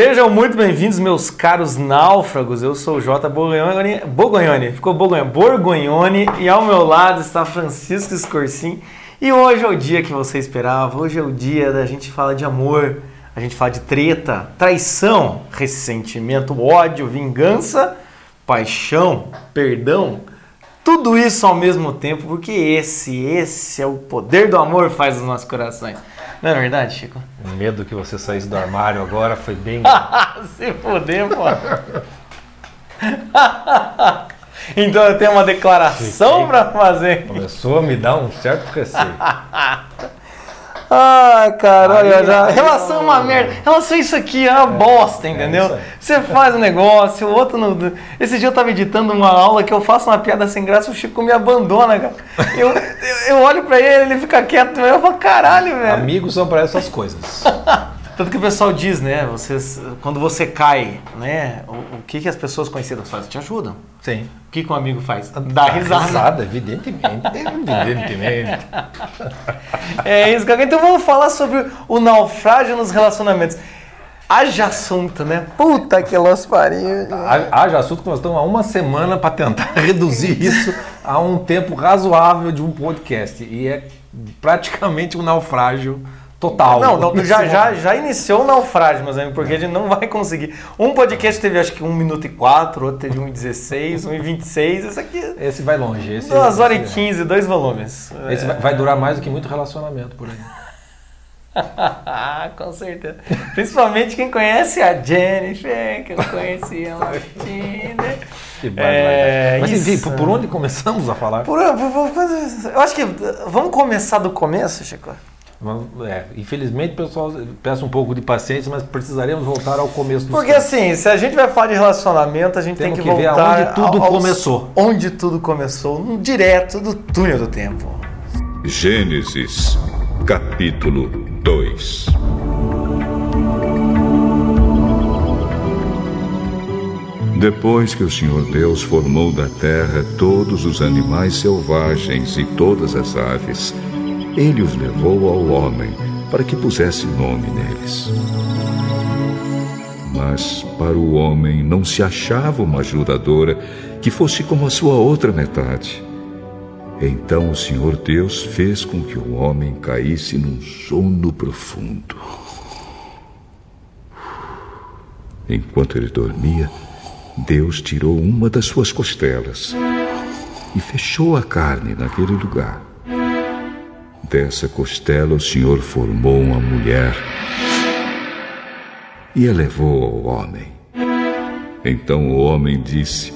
Sejam muito bem-vindos, meus caros náufragos. Eu sou o Jota Borgonhoni, ficou Borgonhoni, Borgonhoni, e ao meu lado está Francisco Scorsin. E hoje é o dia que você esperava, hoje é o dia da gente falar de amor, a gente fala de treta, traição, ressentimento, ódio, vingança, paixão, perdão, tudo isso ao mesmo tempo, porque esse, esse é o poder do amor faz os nossos corações. Não é verdade, Chico? O medo que você saísse do armário agora foi bem. Se foder, pô. então eu tenho uma declaração para fazer. Começou a me dar um certo receio. Ah, cara, olha, já. Relação é uma merda. Relação é isso aqui, é uma bosta, entendeu? aí. Você faz um negócio, o outro não. Esse dia eu tava editando uma aula que eu faço uma piada sem graça, o Chico me abandona, cara. Eu, eu, eu olho pra ele, ele fica quieto, eu falo, caralho, velho. Amigos são para essas coisas. Tanto que o pessoal diz, né? Vocês, quando você cai, né? O, o que, que as pessoas conhecidas fazem? Te ajudam. Sim. O que, que um amigo faz? Dá risada. Risada, evidentemente. Evidentemente. É isso, cara. Então vamos falar sobre o naufrágio nos relacionamentos. Haja assunto, né? Puta que los pariu. Ha- Haja assunto que nós estamos há uma semana para tentar reduzir isso a um tempo razoável de um podcast. E é praticamente um naufrágio total. Não, não, já, já, já iniciou o naufrágio, meus amigos, porque a gente não vai conseguir. Um podcast teve acho que 1 minuto e 4, outro teve 1 e 16, 1 e 26. Esse aqui é Esse vai longe. Esse, 2 horas e esse- 15, dois volumes. Esse vai, vai durar mais do que muito relacionamento por aí. Com certeza. Principalmente quem conhece a Jennifer, que eu conheci ela no Tinder. Que É. Mas enfim, isso. por, por onde começamos a falar? Por, por- por- eu acho que vamos começar do começo, Chico. É, infelizmente, pessoal, peço um pouco de paciência, mas precisaremos voltar ao começo do Porque assim, se a gente vai falar de relacionamento, a gente Temos tem que que ver voltar aonde tudo aos- começou. Onde tudo começou, no direto do túnel do tempo. Gênesis, capítulo 2 Depois que o Senhor Deus formou da terra todos os animais selvagens e todas as aves, ele os levou ao homem para que pusesse nome neles. Mas para o homem não se achava uma ajudadora que fosse como a sua outra metade. Então o Senhor Deus fez com que o homem caísse num sono profundo. Enquanto ele dormia, Deus tirou uma das suas costelas e fechou a carne naquele lugar. Dessa costela o Senhor formou uma mulher e a levou ao homem. Então o homem disse: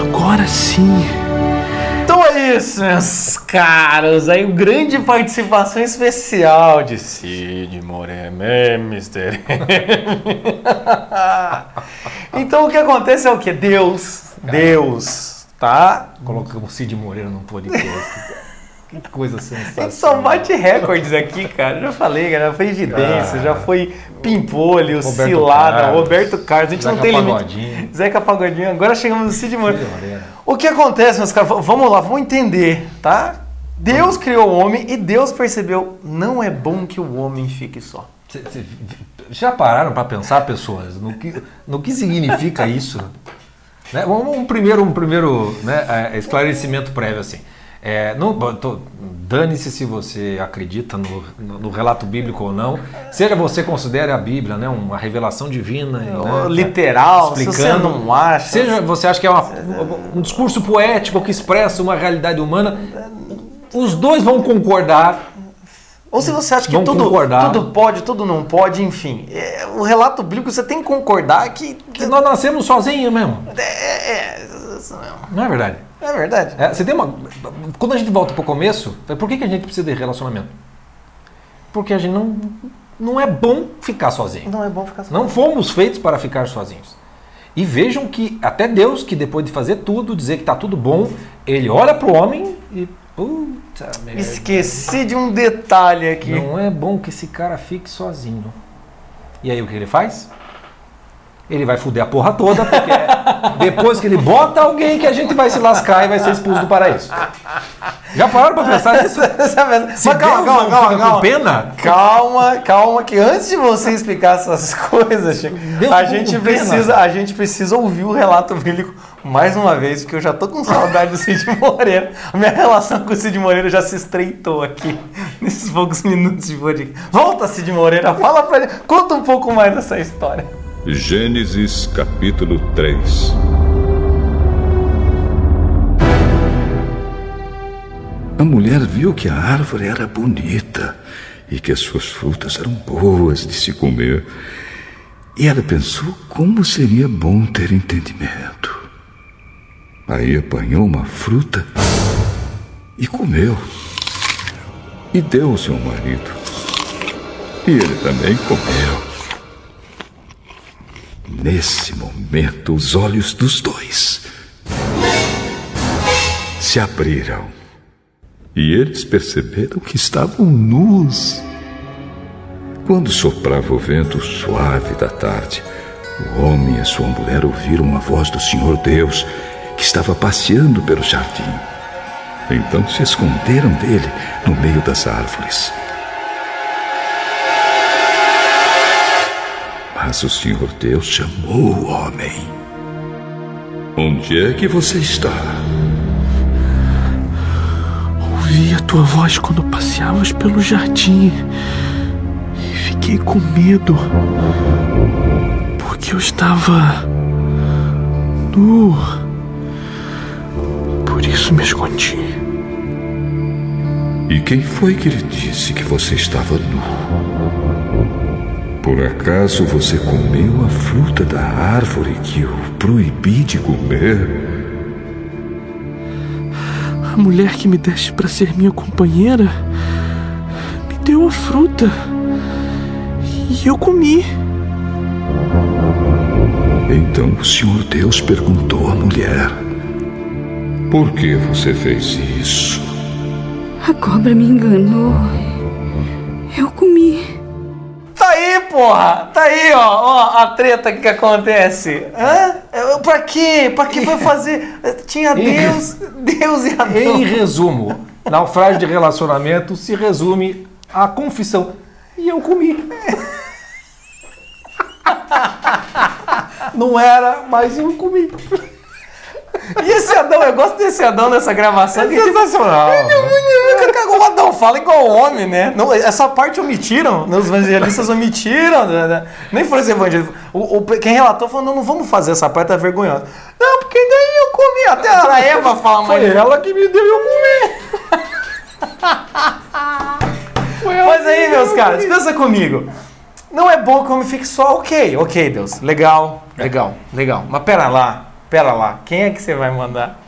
Agora sim. Então é isso, meus caros. Aí, grande participação especial de Cid Moreno, Mr. então o que acontece é o que? Deus, Deus, tá? Colocamos Cid Moreira num podcast. que coisa A gente sensacional. só bate recordes aqui, cara. Já falei, cara. Já foi evidência, já foi Pimpolho, Roberto Cilada, Carlos, Roberto Carlos. A gente não Zeca tem limite. Pagodinho. Zeca Pagodinho. Agora chegamos no Cid Moreira. Cid Moreira. O que acontece, meus caras? Vamos lá, vamos entender, tá? Deus criou o homem e Deus percebeu, não é bom que o homem fique só. Cê- cê- Já pararam para pensar, pessoas, no que, no que significa isso? Né? Um, um primeiro, um primeiro né, é, esclarecimento prévio assim. É, não, Dane-se se você acredita no, no- no relato bíblico ou não. Seja você considere a Bíblia né, uma revelação divina, né, Literal, se você não acha. Seja você acha que é uma- um discurso poético que expressa uma realidade humana, os dois vão concordar Ou se você acha que tudo, concordar. tudo pode, tudo não pode, enfim. É, o relato bíblico você tem que concordar que. que nós nascemos sozinhos mesmo. É, é, isso mesmo. Não é verdade? É verdade. É, você tem uma, quando a gente volta para o começo, por que, que a gente precisa de relacionamento? Porque a gente não, não é bom ficar sozinho. Não é bom ficar só. Não fomos feitos para ficar sozinhos. E vejam que até Deus, que depois de fazer tudo, dizer que está tudo bom, ele olha para o homem e. Puta merda. Esqueci de um detalhe aqui. Não é bom que esse cara fique sozinho. E aí o que ele faz? Ele vai fuder a porra toda, porque depois que ele bota alguém que a gente vai se lascar e vai ser expulso do paraíso. Já pararam pra pensar nisso? Mas Se calma, Deus calma, não calma, calma. com pena, Calma, calma, que antes de você explicar essas coisas, Chico, a gente, precisa, a gente precisa ouvir o relato bíblico mais uma vez, porque eu já tô com saudade do Cid Moreira. A minha relação com o Cid Moreira já se estreitou aqui, nesses poucos minutos de podcast. Volta, Cid Moreira, fala pra ele, conta um pouco mais dessa história. Gênesis capítulo 3 A mulher viu que a árvore era bonita e que as suas frutas eram boas de se comer. E ela pensou como seria bom ter entendimento. Aí apanhou uma fruta e comeu. E deu ao seu marido. E ele também comeu. Nesse momento, os olhos dos dois se abriram e eles perceberam que estavam nus. Quando soprava o vento suave da tarde, o homem e a sua mulher ouviram a voz do Senhor Deus que estava passeando pelo jardim. Então se esconderam dele no meio das árvores. Mas o Senhor Deus chamou o homem. Onde é que você está? Ouvi a tua voz quando passeavas pelo jardim e fiquei com medo porque eu estava nu. Isso me escondi. E quem foi que lhe disse que você estava nu? Por acaso você comeu a fruta da árvore que eu proibi de comer? A mulher que me deste para ser minha companheira me deu a fruta e eu comi. Então o Senhor Deus perguntou à mulher: Por que você fez isso? A cobra me enganou. Eu comi. Tá aí, porra! Tá aí, ó, ó a treta que, que acontece. Hã? Pra quê? Pra que foi fazer? Tinha Deus, Deus e Adão. em resumo, naufrágio de relacionamento se resume à confissão. E eu comi. Não era, mas eu comi. E esse Adão, eu gosto desse Adão nessa gravação. É que, tipo, sensacional. O Adão fala igual homem, né? Não, essa parte omitiram, né? os evangelistas omitiram. né? Nem foram os evangelistas. O, o- quem relatou falou: não, não vamos fazer essa parte, tá vergonhosa. Não, porque daí eu comi. Até a Eva fala, mas. Foi ela que me deu e eu ela Mas aí, me meus caras, pensa comigo. Não é bom que o homem fique só, ok, ok, Deus. Legal, legal, legal. Mas pera lá, pera lá. Quem é que você vai mandar?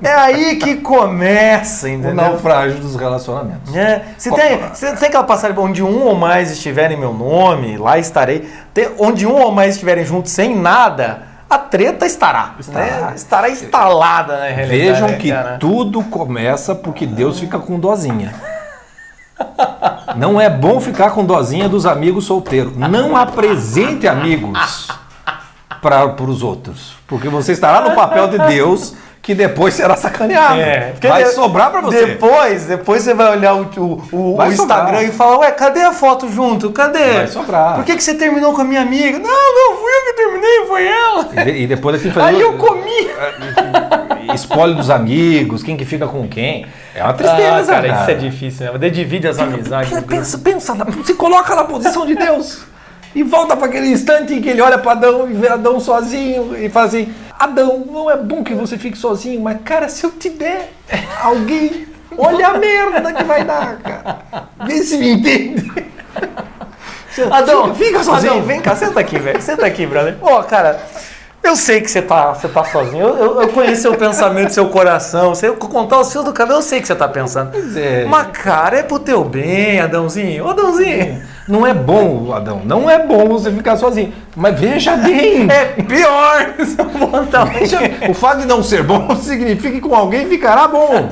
É aí que começa, O entendeu? naufrágio dos relacionamentos. É, se tem, se tem aquela passagem onde um ou mais estiverem em meu nome, lá estarei. Tem- onde um ou mais estiverem juntos sem nada, a treta estará. Estará. né? Estará instalada na realidade. Vejam né, que cara? tudo começa porque Deus fica com dozinha. Não é bom ficar com dozinha dos amigos solteiros. Não apresente amigos para os outros. Porque você estará no papel de Deus que depois será sacaneado. É, Vai de- sobrar para você. Depois, depois você vai olhar o, o- Vai o Instagram e falar, ué, cadê a foto junto? Cadê? Vai sobrar. Por que, que você terminou com a minha amiga? Não, não, fui eu que terminei, foi ela. E, e depois tem que fazer Aí eu comi. espólio dos amigos, quem que fica com quem. É uma tristeza, ah, cara, cara. isso é difícil, né? Divide as amizades. Pensa, pensa, pensa se coloca na posição de Deus e volta para aquele instante em que ele olha para Adão e vê Adão sozinho e fala assim: Adão, não é bom que você fique sozinho, mas cara, se eu te der alguém, olha a merda que vai dar, cara. Vê se me entende. Adão, Fica- sozinho. Adão, vem cá, senta aqui, velho. Senta aqui, brother. Ó, cara, eu sei que você tá, você tá sozinho. Eu, eu, eu conheço seu pensamento, seu coração. Se eu contar os seus do cabelo, eu sei que você tá pensando. é. Mas, cara, é pro teu bem, Adãozinho. Ô, Adãozinho. Não é bom, Adão, não é bom você ficar sozinho. Mas veja bem. É pior. Veja, o fato de não ser bom significa que com alguém ficará bom.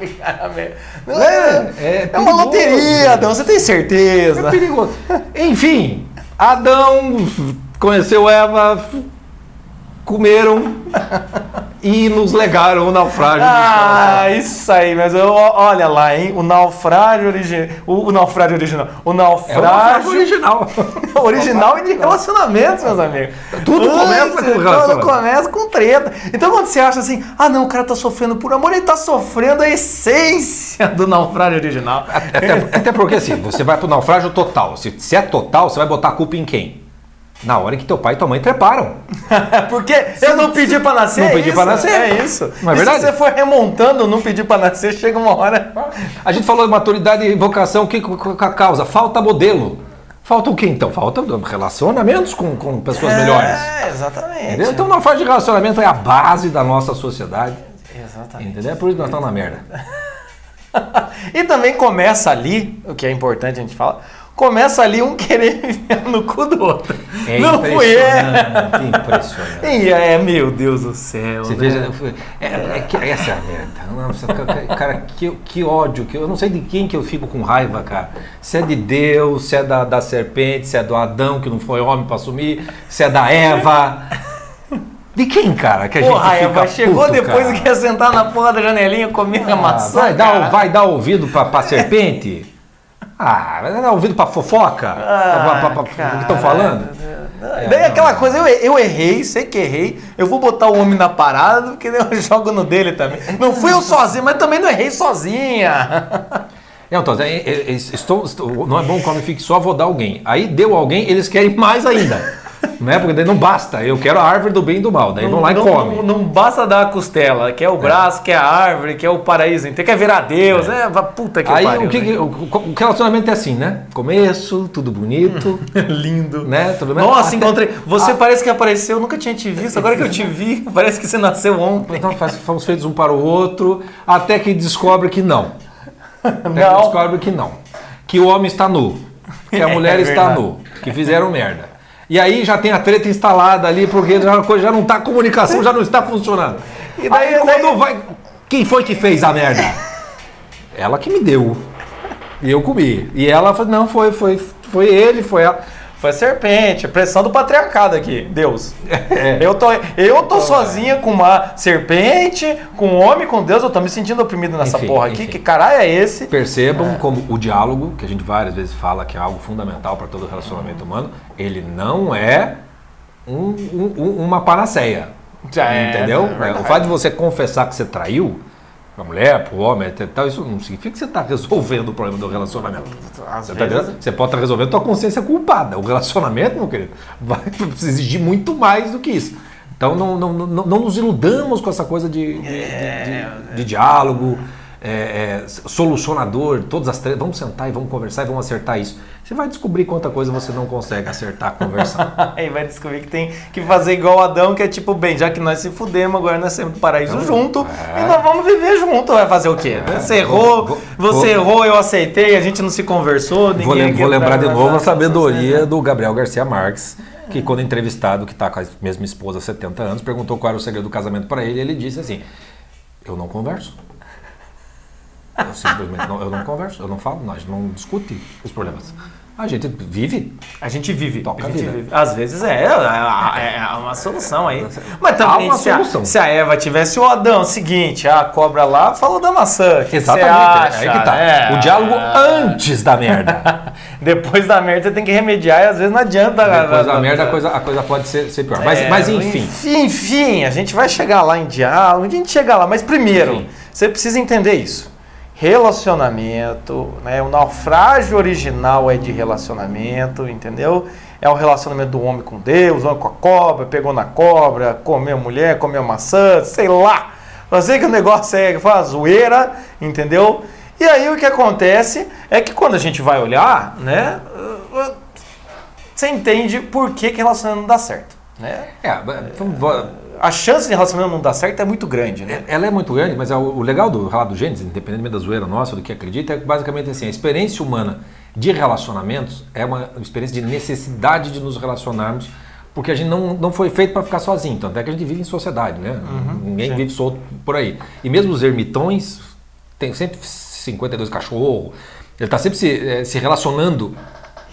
É, é, é é uma loteria, Adão. Você tem certeza? É perigoso. Enfim, Adão conheceu Eva, comeram e nos legaram o naufrágio. Ah, isso aí, mas eu, olha lá, hein? O naufrágio original. O, o naufrágio original. O É o naufrágio naufrágio original. original e de relacionamentos, meus amigos. Tudo começa com Tudo começa com treta. Então quando você acha assim, ah não, o cara tá sofrendo por amor, ele tá sofrendo a essência do naufrágio original. Até, até porque assim, você vai pro naufrágio total. Se, se é total, você vai botar a culpa em quem? Na hora que teu pai e tua mãe treparam. Porque eu não pedi pra nascer. Não é pedi isso? pra nascer. É isso. Não é e verdade? se você for remontando, não pedir pra nascer, chega uma hora. A gente falou de maturidade e vocação, o que que a causa? Falta modelo. Falta o quê então? Falta relacionamentos com, com pessoas melhores. É, exatamente. Entendeu? Então, na fase de relacionamento é a base da nossa sociedade. Exatamente. Entendeu? É por isso que nós estamos na merda. E também começa ali, o que é importante a gente falar, começa ali um querer no cu do outro. É não fui eu. impressionante, impressionante. E é, meu Deus do céu. Você né? veja, é, é que essa é a merda. Cara, que, que ódio, que eu não sei de quem que eu fico com raiva, cara. Se é de Deus, se é da, da serpente, se é do Adão que não foi homem para assumir, se é da Eva. De quem, cara, que a Porra, gente fica Eva, chegou puto, depois cara? e quer sentar na porra da janelinha comer a Ah, maçã. vai, dar, vai dar ouvido pra, pra serpente? Ah, vai dar ouvido pra fofoca? Ah, Pra- pra- pra- cara. o que estão falando? Daí É, aquela não. coisa, eu, eu errei, sei que errei, eu vou botar o homem na parada, porque daí eu jogo no dele também. Não fui eu sozinho, mas também não errei sozinha. É, então, é, é, é, estou, estou- não é bom que o homem fique só, vou dar alguém. Aí deu alguém, eles querem mais ainda. Não é? Porque daí não basta. Eu quero a árvore do bem e do mal. Daí vão lá e não, comem. Não, não basta dar a costela, quer o braço, quer a árvore, quer o paraíso inteiro, quer virar Deus. É, va- puta que Aí pariu. o, que, né? que- o, o relacionamento é assim, né? Começo, tudo bonito, Lindo. né? Tudo bem? Nossa, Até- encontrei. Você parece que apareceu, eu nunca tinha te visto. Agora que eu te vi, parece que você nasceu ontem. Então faz- fomos feitos um para o outro, até que descobre que não. Até que Não. descobre que não. Que o homem está nu. Que a É mulher está verdade. nu. Que fizeram merda. E aí já tem a treta instalada ali, porque já, coisa já não está, a comunicação já não está funcionando. E daí- aí quando daí- vai. Quem foi que fez a merda? Ela que me deu. E eu comi. E ela falou, não, foi, foi, foi ele, foi ela. Foi serpente, pressão do patriarcado aqui, Deus. É. Eu tô, eu tô sozinha com uma serpente, com um homem, com Deus, eu tô me sentindo oprimido nessa Enfim, porra aqui. enfim. Que caralho é esse? Percebam como o diálogo, que a gente várias vezes fala que é algo fundamental para todo relacionamento humano, ele não é um- um- um- uma panaceia. É, entendeu? é verdade. o fato de você confessar que você traiu a mulher, pro homem, etc, tal, isso não significa que você está resolvendo o problema do relacionamento. Às Você, tá vezes-? Você pode estar resolvendo a tua consciência culpada. O relacionamento, meu querido, vai exigir muito mais do que isso. Então não, não, não, não nos iludamos com essa coisa de, de, de- de- de diálogo, é, é, solucionador, todas as três. Vamos sentar e vamos conversar e vamos acertar isso. Você vai descobrir quanta coisa você não consegue acertar conversando. Aí vai descobrir que tem que fazer igual Adão, que é tipo, bem, já que nós se fudemos, agora nós temos paraíso junto é. e nós vamos viver junto. Vai fazer o quê? Você errou, vou- você vou- errou, eu aceitei, a gente não se conversou, ninguém Vou, lem- vou lembrar de novo a sabedoria do Gabriel Garcia Marques, que quando entrevistado, que está com a mesma esposa há 70 anos, perguntou qual era o segredo do casamento para ele, ele disse assim, eu não converso. Eu simplesmente não, eu não converso, eu não falo, nós não discute os problemas. A gente vive. A gente vive. Toca a gente vida. vive. Às vezes é, é, é uma solução aí. Mas também, uma se, a, solução. se a Eva tivesse o Adão, seguinte, a cobra lá falou da maçã. Que Exatamente, você acha? aí que tá. É. O diálogo antes da merda. Depois da merda você tem que remediar e às vezes não adianta. Depois da merda a coisa, a coisa pode ser, ser pior. Mas, É, mas enfim. Enfim, enfim, a gente vai chegar lá em diálogo, a gente chega lá, mas primeiro, Enfim. você precisa entender isso. Relacionamento, né? O naufrágio original é de relacionamento, entendeu? É o relacionamento do homem com Deus, o homem com a cobra, pegou na cobra, comeu mulher, comeu maçã, sei lá. Sei que o negócio é foi uma zoeira, entendeu? E aí o que acontece é que quando a gente vai olhar, né? Você entende por que, que relacionamento não dá certo, né? É, vamos- a chance de relacionamento não dar certo é muito grande, né? Ela é muito grande, mas é o, legal do relato do Gênesis, independentemente da zoeira nossa, do que acredita, é basicamente assim, a experiência humana de relacionamentos é uma experiência de necessidade de nos relacionarmos, porque a gente não, não foi feito para ficar sozinho, tanto é que a gente vive em sociedade, né? Ninguém vive solto por aí. E mesmo os ermitões, tem sempre 52 cachorros, ele está sempre se, eh, se relacionando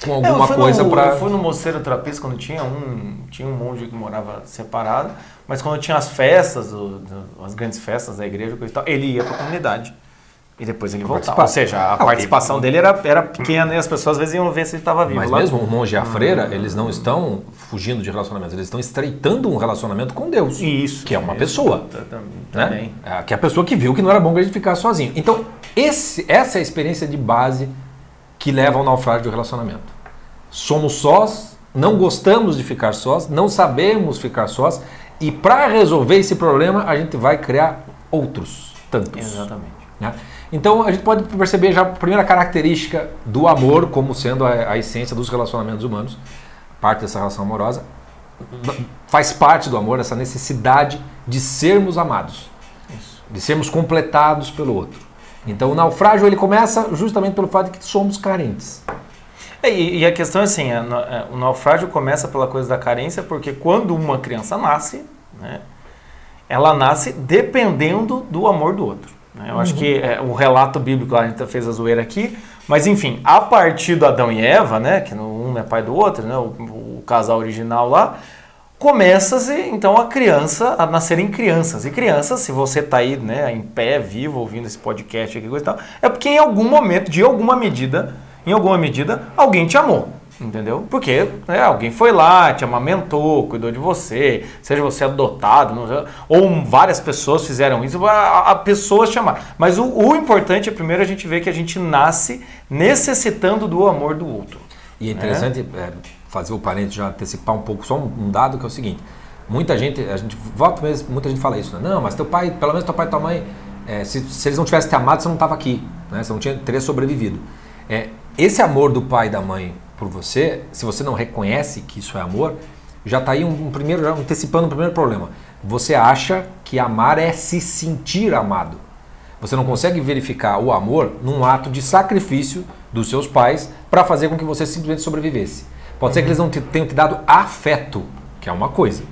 com É, alguma fui coisa para. Eu fui no Mosteiro Trapista quando tinha um, tinha um monge que morava separado, mas quando tinha as festas, do- do- as grandes festas da igreja, coisa e tal, ele ia para a comunidade. E depois ele voltava. Ou seja, a Não, participação dele era, era pequena e as pessoas às vezes iam ver se ele estava vivo. Mas lá. mesmo o monge e a freira, eles não estão fugindo de relacionamentos, eles estão estreitando um relacionamento com Deus. Isso. Que é uma isso. pessoa. Né? Também. É, Que é a pessoa que viu que não era bom a gente ficasse sozinho. Então, esse- essa é a experiência de base que leva ao naufrágio do relacionamento. Somos sós, não gostamos de ficar sós, não sabemos ficar sós, e para resolver esse problema, a gente vai criar outros tantos. Exatamente. né? Então a gente pode perceber já a primeira característica do amor como sendo a, a essência dos relacionamentos humanos, parte dessa relação amorosa, faz parte do amor essa necessidade de sermos amados, de sermos completados pelo outro. Então o naufrágio ele começa justamente pelo fato de que somos carentes. É, E, e a questão é assim, a no- é, o naufrágio começa pela coisa da carência, porque quando uma criança nasce, né, ela nasce dependendo do amor do outro. né? Eu acho que é, o relato bíblico, a gente fez a zoeira aqui, mas enfim, a partir do Adão e Eva, né, que um é pai do outro, né, o, o casal original lá, começa-se então a criança, a nascerem crianças. E crianças, se você está aí né, em pé, vivo, ouvindo esse podcast aqui, coisa e tal, é porque em algum momento, de alguma medida, em alguma medida, alguém te amou. Entendeu? Porque né, alguém foi lá, te amamentou, cuidou de você, seja você adotado, não- ou várias pessoas fizeram isso, a, a pessoas te amaram. Mas o, o importante é primeiro a gente ver que a gente nasce necessitando do amor do outro. E é interessante é, fazer o parente já antecipar um pouco, só um, um dado que é o seguinte: muita gente, a gente volta mesmo, muita gente fala isso, né? Não, mas teu pai, pelo menos teu pai e tua mãe, é, se, se eles não tivessem te amado, você não estava aqui, né? Você não tinha, teria sobrevivido. É, esse amor do pai e da mãe por você, se você não reconhece que isso é amor, já está aí um, um primeiro, já antecipando um primeiro problema. Você acha que amar é se sentir amado. Você não consegue verificar o amor num ato de sacrifício dos seus pais para fazer com que você simplesmente sobrevivesse. Pode ser que eles não te- tenham te dado afeto, que é uma coisa.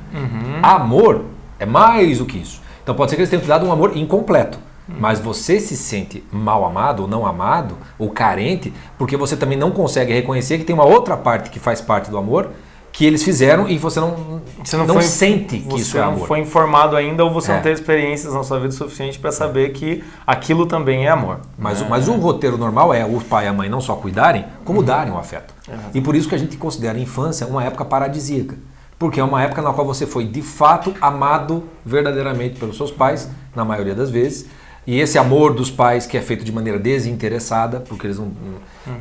Amor é mais do que isso. Então pode ser que eles tenham te dado um amor incompleto. Mas você se sente mal amado ou não amado ou carente porque você também não consegue reconhecer que tem uma outra parte que faz parte do amor que eles fizeram e você não, Você não, não foi, sente que você isso é não amor. foi informado ainda ou você É. não teve experiências na sua vida suficiente para saber que aquilo também é amor. Mas, o- mas o roteiro normal é o pai e a mãe não só cuidarem, como darem o afeto. E por isso que a gente considera a infância uma época paradisíaca. Porque é uma época na qual você foi de fato amado verdadeiramente pelos seus pais, na maioria das vezes. E esse amor dos pais que é feito de maneira desinteressada, porque eles não.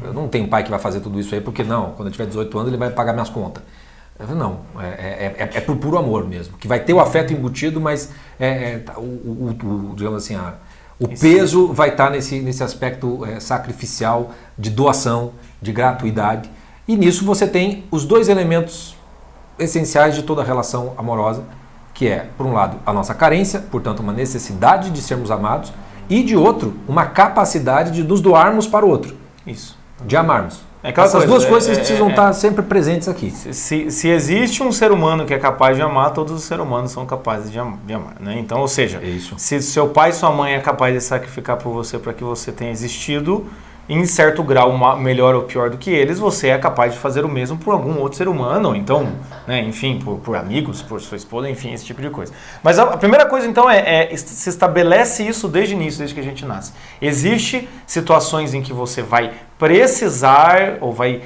Não, não tem pai que vai fazer tudo isso aí, porque não, quando eu tiver 18 anos ele vai pagar minhas contas. Não, é, é, é, é por puro amor mesmo. Que vai ter o afeto embutido, mas é, é, tá, o, o- o- digamos assim, a- o peso vai estar nesse, nesse aspecto é, sacrificial de doação, de gratuidade. E nisso você tem os dois elementos essenciais de toda relação amorosa, que é, por um lado, a nossa carência, portanto, uma necessidade de sermos amados, e de outro, uma capacidade de nos doarmos para o outro, Isso. de amarmos. É Essas coisa, duas é- coisas é- precisam é- estar sempre presentes aqui. Se, se existe um ser humano que é capaz de amar, todos os seres humanos são capazes de, am- de amar. Né? Então, ou seja, É isso. se seu pai e sua mãe é capaz de sacrificar por você para que você tenha existido, em certo grau melhor ou pior do que eles, você é capaz de fazer o mesmo por algum outro ser humano, ou então, né, enfim, por, por amigos, por sua esposa, enfim, esse tipo de coisa. Mas a, a primeira coisa, então, é, é se estabelece isso desde o início, desde que a gente nasce. Existe situações em que você vai precisar ou vai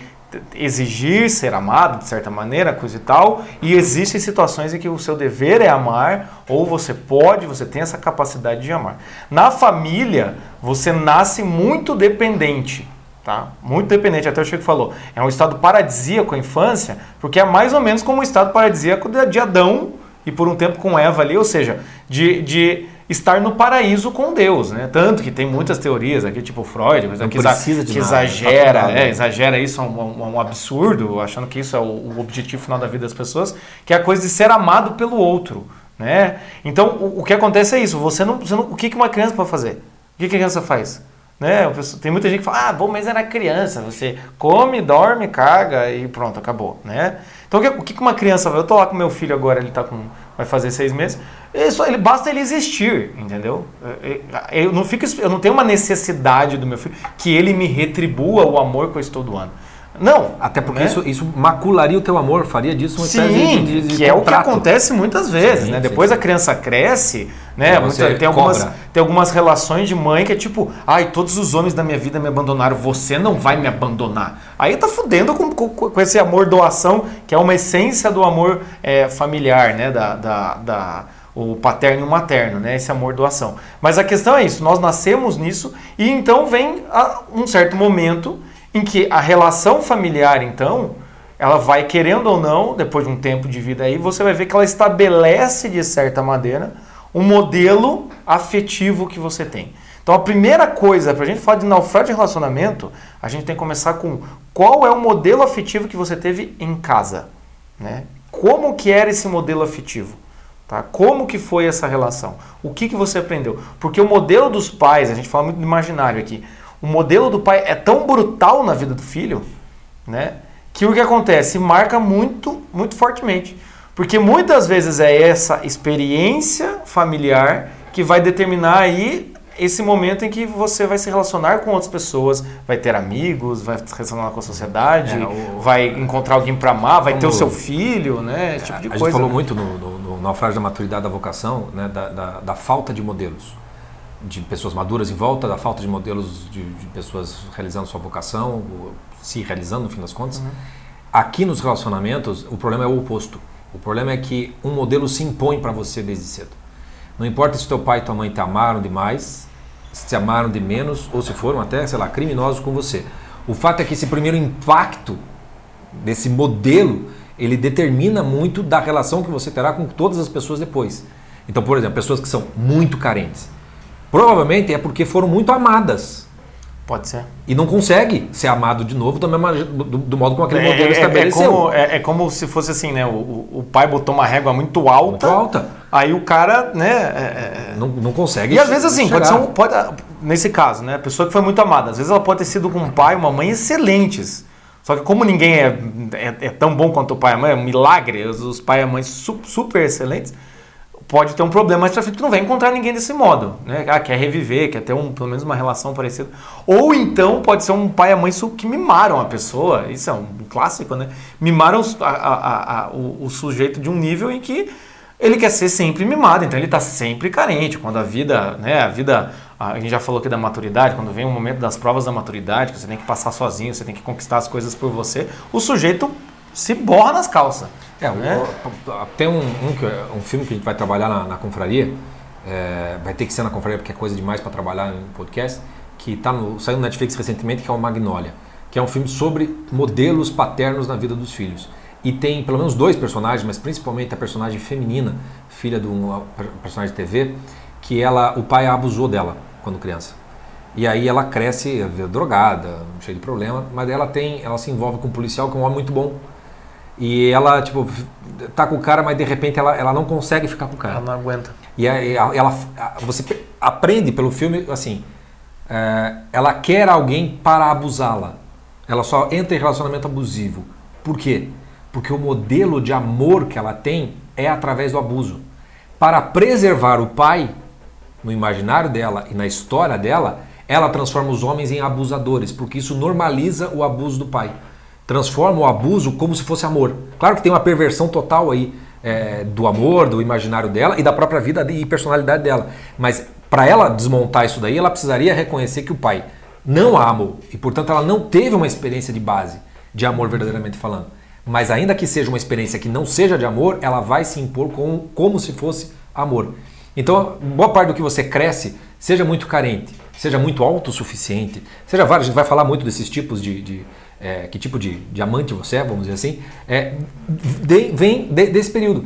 exigir ser amado de certa maneira, coisa e tal, e existem situações em que o seu dever é amar, ou você pode, você tem essa capacidade de amar. Na família, você nasce muito dependente, tá? Muito dependente, até o Chico falou. É um estado paradisíaco a infância, porque é mais ou menos como o estado paradisíaco de Adão e por um tempo com Eva ali, ou seja, de, de estar no paraíso com Deus, né? Tanto que tem muitas teorias aqui, tipo Freud, coisa Não que, exa- que exagera, tá tudo é, exagera isso a um, um- absurdo, achando que isso é o, o objetivo final da vida das pessoas, que é a coisa de ser amado pelo outro, né? Então, o, o que acontece é isso, você não, você não- o que uma criança pode fazer? O que a criança faz? Né? Tem muita gente que fala, ah, bom, mas era criança, você come, dorme, caga e pronto, acabou, né? Então, o que, o que que uma criança vai? Eu tô lá com meu filho agora, ele tá com, vai fazer seis meses, ele só, ele, basta ele existir, entendeu? Eu, eu- eu não fico, eu não tenho uma necessidade do meu filho que ele me retribua o amor que eu estou doando. Não. Até porque né? isso, isso macularia o teu amor, faria disso uma espécie Sim, de, de, de que é o que acontece muitas vezes, Sim, né? sim, Depois sim. a criança cresce, né? Muita- tem, algumas, cobra. tem algumas relações de mãe que é tipo, ai, todos os homens da minha vida me abandonaram, você não vai me abandonar. Aí tá fudendo com, com, com esse amor doação, que é uma essência do amor é, familiar, né? Da, da, da- o paterno e o materno, né? Esse amor doação. Mas a questão é isso, nós nascemos nisso e então vem a- um certo momento em que a relação familiar, então, ela vai querendo ou não, depois de um tempo de vida aí, você vai ver que ela estabelece de certa maneira um modelo afetivo que você tem. Então a primeira coisa, para a gente falar de naufrágio de relacionamento, a gente tem que começar com qual é o modelo afetivo que você teve em casa, né? Como que era esse modelo afetivo? Tá? Como que foi essa relação? O que, que você aprendeu? Porque o modelo dos pais, a gente fala muito do imaginário aqui, o modelo do pai é tão brutal na vida do filho, né? Que o que acontece marca muito, muito fortemente. Porque muitas vezes é essa experiência familiar que vai determinar aí esse momento em que você vai se relacionar com outras pessoas, vai ter amigos, vai se relacionar com a sociedade, É, o- vai encontrar alguém para amar, vai ter o seu filho, né? Esse tipo de a coisa. gente falou né? muito no, no, no naufrágio da maturidade da vocação, né, da, da, da falta de modelos. De pessoas maduras em volta, da falta de modelos de, de pessoas realizando sua vocação, se realizando no fim das contas. Aqui nos relacionamentos, o problema é o oposto. O problema é que um modelo se impõe para você desde cedo. Não importa se teu pai e tua mãe te amaram demais, se te amaram de menos, ou se foram até, sei lá, criminosos com você. O fato é que esse primeiro impacto desse modelo, ele determina muito da relação que você terá com todas as pessoas depois. Então, por exemplo, pessoas que são muito carentes. Provavelmente é porque foram muito amadas Pode ser. e não consegue ser amado de novo da mesma, do, do modo como aquele É, modelo é- é estabeleceu. como, é, é como se fosse assim, né? O, o- pai botou uma régua muito alta. Muito alta. Aí o cara, né? é- é- Não, não consegue E às vezes assim, pode ser um, pode, nesse caso, né? A pessoa que foi muito amada, às vezes ela pode ter sido com um pai e uma mãe excelentes. Só que como ninguém é, é, é tão bom quanto o pai e a mãe, é um milagre, os, os pai e a mãe su- super excelentes, pode ter um problema mais pra frente, tu não vai encontrar ninguém desse modo, né? Ah, quer reviver, quer ter um, pelo menos uma relação parecida. Ou então pode ser um pai e a mãe que mimaram a pessoa, isso é um clássico, né? Mimaram a- a- a- o, o sujeito de um nível em que ele quer ser sempre mimado, então ele está sempre carente. Quando a vida, né, a vida, a gente já falou aqui da maturidade, quando vem o momento das provas da maturidade, que você tem que passar sozinho, você tem que conquistar as coisas por você, o sujeito se borra nas calças. É, né? tem um, um, é- um filme que a gente vai trabalhar na, na confraria, é, vai ter que ser na confraria porque é coisa demais para trabalhar em podcast, que tá no, saiu no Netflix recentemente, que é o Magnolia, que é um filme sobre modelos paternos na vida dos filhos. E tem pelo menos dois personagens, mas principalmente a personagem feminina, filha de um per- personagem de TV, que ela, o pai abusou dela quando criança. E aí ela cresce é, drogada, cheia de problema, mas ela tem, ela se envolve com um policial que é um homem muito bom. E ela, tipo, tá com o cara, mas de repente ela, ela não consegue ficar com o cara. Ela não aguenta. E aí ela, ela- você aprende pelo filme, assim, é, ela quer alguém para abusá-la. Ela só entra em relacionamento abusivo. Por quê? Porque o modelo de amor que ela tem é através do abuso. Para preservar o pai, no imaginário dela e na história dela, ela transforma os homens em abusadores, porque isso normaliza o abuso do pai. Transforma o abuso como se fosse amor. Claro que tem uma perversão total aí é, do amor, do imaginário dela e da própria vida e personalidade dela. Mas para ela desmontar isso daí, ela precisaria reconhecer que o pai não a amou e, portanto, ela não teve uma experiência de base de amor verdadeiramente falando. Mas ainda que seja uma experiência que não seja de amor, ela vai se impor com, como se fosse amor. Então, boa parte do que você cresce, seja muito carente, seja muito autossuficiente, seja vários, a gente vai falar muito desses tipos de. de é, que tipo de, de amante você é, vamos dizer assim, é, de- vem de- desse período.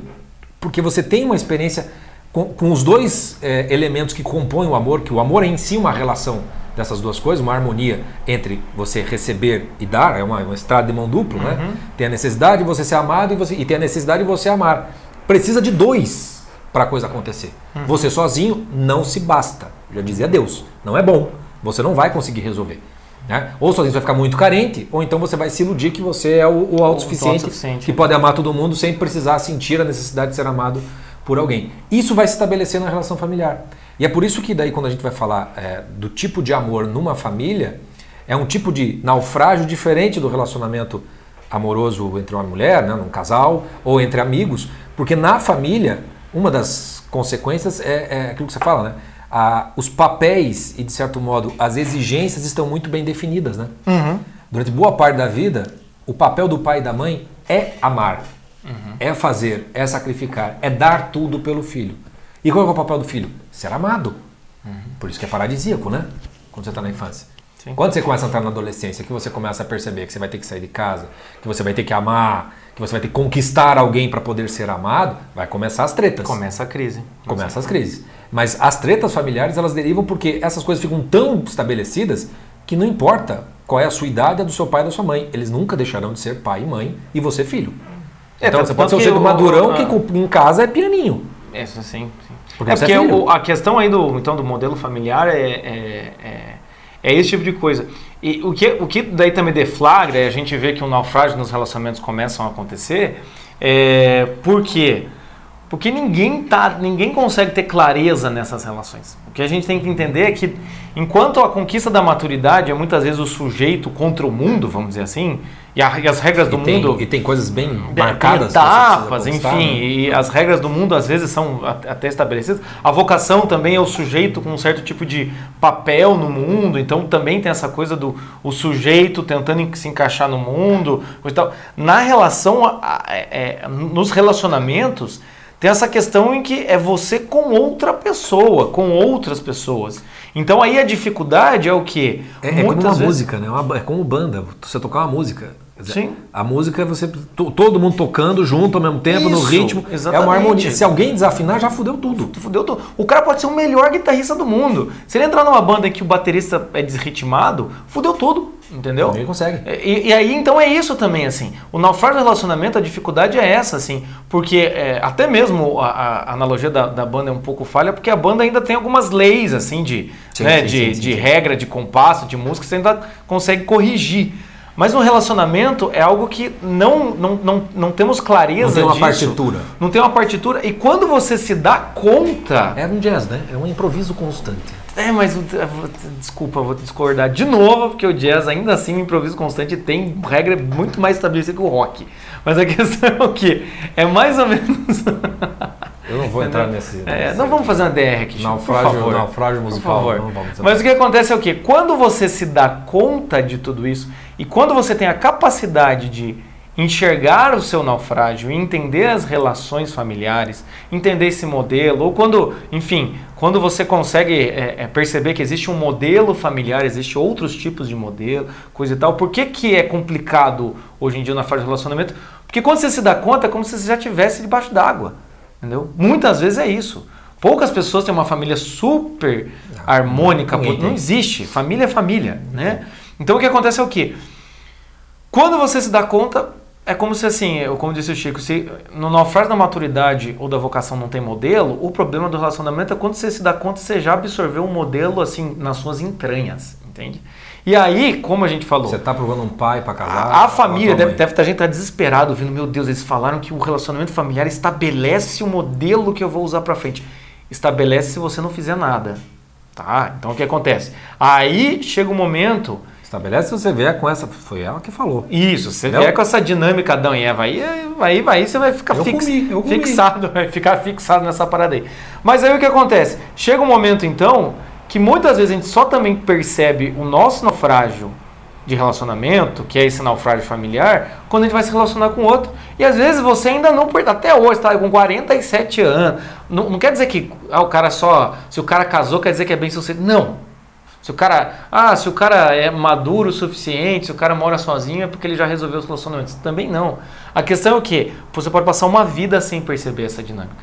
Porque você tem uma experiência com, com os dois é, elementos que compõem o amor, que o amor é em si uma relação dessas duas coisas, uma harmonia entre você receber e dar, é uma, uma estrada de mão dupla, né? Tem a necessidade de você ser amado e, você, e tem a necessidade de você amar. Precisa de dois para a coisa acontecer. Você sozinho não se basta. Já dizia Deus, não é bom. Você não vai conseguir resolver. Né? Ou sozinho você vai ficar muito carente, ou então você vai se iludir que você é o, o autossuficiente, autossuficiente. que pode amar todo mundo sem precisar sentir a necessidade de ser amado por alguém. Isso vai se estabelecer na relação familiar. E é por isso que daí quando a gente vai falar é, do tipo de amor numa família, É um tipo de naufrágio diferente do relacionamento amoroso entre uma mulher, né, num casal, ou entre amigos, porque na família, uma das consequências é, é aquilo que você fala, né? A, os papéis e, de certo modo, as exigências estão muito bem definidas, né? Uhum. Durante boa parte da vida, o papel do pai e da mãe é amar, é fazer, é sacrificar, é dar tudo pelo filho. E qual é o papel do filho? Ser amado. Por isso que é paradisíaco, né? Quando você está na infância. Sim. Quando você começa a entrar na adolescência, que você começa a perceber que você vai ter que sair de casa, que você vai ter que amar, que você vai ter que conquistar alguém para poder ser amado, vai começar as tretas. Começa a crise. Começa as crises. Mas as tretas familiares, elas derivam porque essas coisas ficam tão estabelecidas que não importa qual é a sua idade, a do seu pai e da sua mãe. Eles nunca deixarão de ser pai e mãe e você filho. É, então você pode ser um tanto jeito que o- madurão a- que com- em casa é pianinho. Isso sim. sim. Porque é é porque filho. o- a questão aí do, então, do modelo familiar é, é, é, é esse tipo de coisa. E o que, o que daí também deflagra, e a gente vê que um naufrágio nos relacionamentos começam a acontecer, é, por quê? Porque ninguém, tá, ninguém consegue ter clareza nessas relações. O que a gente tem que entender é que, enquanto a conquista da maturidade é muitas vezes o sujeito contra o mundo, vamos dizer assim, e, a- e as regras do e, tem, mundo e tem coisas bem marcadas. etapas, enfim, né? e as regras do mundo às vezes são até estabelecidas. A vocação também é o sujeito com um certo tipo de papel no mundo, então também tem essa coisa do o sujeito tentando en- se encaixar no mundo, tal. Na relação, a- a- é- é, nos relacionamentos, tem essa questão em que é você com outra pessoa, com outras pessoas. Então aí a dificuldade é o que? É, é como uma música, né? Uma- é como banda. Você tocar uma música. Sim. A música é você to- todo mundo tocando junto ao mesmo tempo, no Isso, ritmo. É exatamente. uma harmonia. Se alguém desafinar, já fudeu tudo. Fudeu tudo. O cara pode ser o melhor guitarrista do mundo. Se ele entrar numa banda em que o baterista é desritmado, fudeu tudo. Entendeu? Ninguém consegue. E, e aí, então, é isso também, assim. O naufrágio do relacionamento, a dificuldade é essa, assim. Porque é, até mesmo a, a analogia da, da banda é um pouco falha, porque a banda ainda tem algumas leis, assim, de, Sim, né, sim, de, sim, de regra, de compasso, de música, você ainda consegue corrigir. Mas no relacionamento é algo que não, não, não, não temos clareza Não tem uma disso. partitura. Não tem uma partitura. E quando você se dá conta. É um jazz, né? É um improviso constante. É, mas desculpa, vou discordar de novo, porque o jazz, ainda assim, o improviso constante tem regra muito mais estabelecida que o rock. Mas a questão é o quê? É mais ou menos. Eu não vou entrar nesse. É, nesse- não vamos fazer uma DR aqui, Naufrágio- por favor. naufrágio musical, Por favor. Mas o que acontece é o quê? Quando você se dá conta de tudo isso e quando você tem a capacidade de enxergar o seu naufrágio e entender as relações familiares, entender esse modelo, ou quando, enfim, quando você consegue é, é, perceber que existe um modelo familiar, existe outros tipos de modelo, coisa e tal, por que, que é complicado hoje em dia na fase de relacionamento? Porque quando você se dá conta é como se você já estivesse debaixo d'água. Entendeu? Muitas vezes é isso. Poucas pessoas têm uma família super harmônica. ninguém pô, Não tem. existe. Família é família, né? Então o que acontece é o quê? Quando você se dá conta, é como se assim, como disse o Chico, se no naufrágio da maturidade ou da vocação não tem modelo, o problema do relacionamento é quando você se dá conta, você já absorveu um modelo assim nas suas entranhas, entende? E aí, como a gente falou, Você tá procurando um pai pra casar? a, a família deve, deve estar gente tá desesperado ouvindo, meu Deus, eles falaram que o relacionamento familiar estabelece o modelo que eu vou usar pra frente. Estabelece se você não fizer nada. Tá? Então o que acontece? Aí chega o momento. Estabelece se você vier com essa. Foi ela que falou. Isso, você vier com essa dinâmica Adão e Eva aí, aí, aí você vai ficar Eu fix- comi, eu comi. fixado, vai ficar fixado nessa parada aí. Mas aí o que acontece? Chega um momento então que muitas vezes a gente só também percebe o nosso naufrágio de relacionamento, que é esse naufrágio familiar, quando a gente vai se relacionar com outro. E às vezes você ainda não, até hoje, tá com 47 anos. Não, não quer dizer que ah, o cara só, se o cara casou, quer dizer que é bem sucedido. Não. Se o cara, ah, se o cara é maduro o suficiente, se o cara mora sozinho é porque ele já resolveu os relacionamentos. Também não. A questão é o quê? Você pode passar uma vida sem perceber essa dinâmica.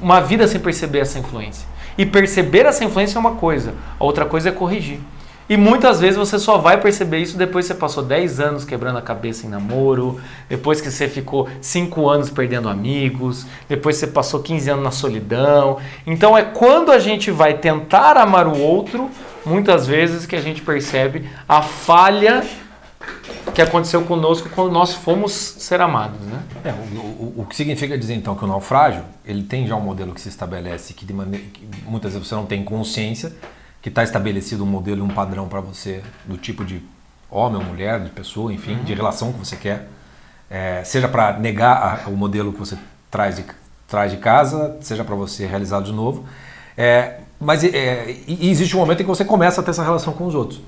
Uma vida sem perceber essa influência. E perceber essa influência é uma coisa, a outra coisa é corrigir. E muitas vezes você só vai perceber isso depois que você passou 10 anos quebrando a cabeça em namoro, depois que você ficou 5 anos perdendo amigos, depois que você passou 15 anos na solidão. Então é quando a gente vai tentar amar o outro, muitas vezes que a gente percebe a falha que aconteceu conosco quando nós fomos ser amados, né? É, o, o- o que significa dizer então que o naufrágio ele tem já um modelo que se estabelece que, de maneira, que muitas vezes você não tem consciência que está estabelecido um modelo um padrão para você do tipo de homem ou mulher, de pessoa, enfim, de relação que você quer. É, seja para negar a- o modelo que você traz de, traz de casa, seja para você realizá-lo de novo. É, mas é, existe um momento em que você começa a ter essa relação com os outros.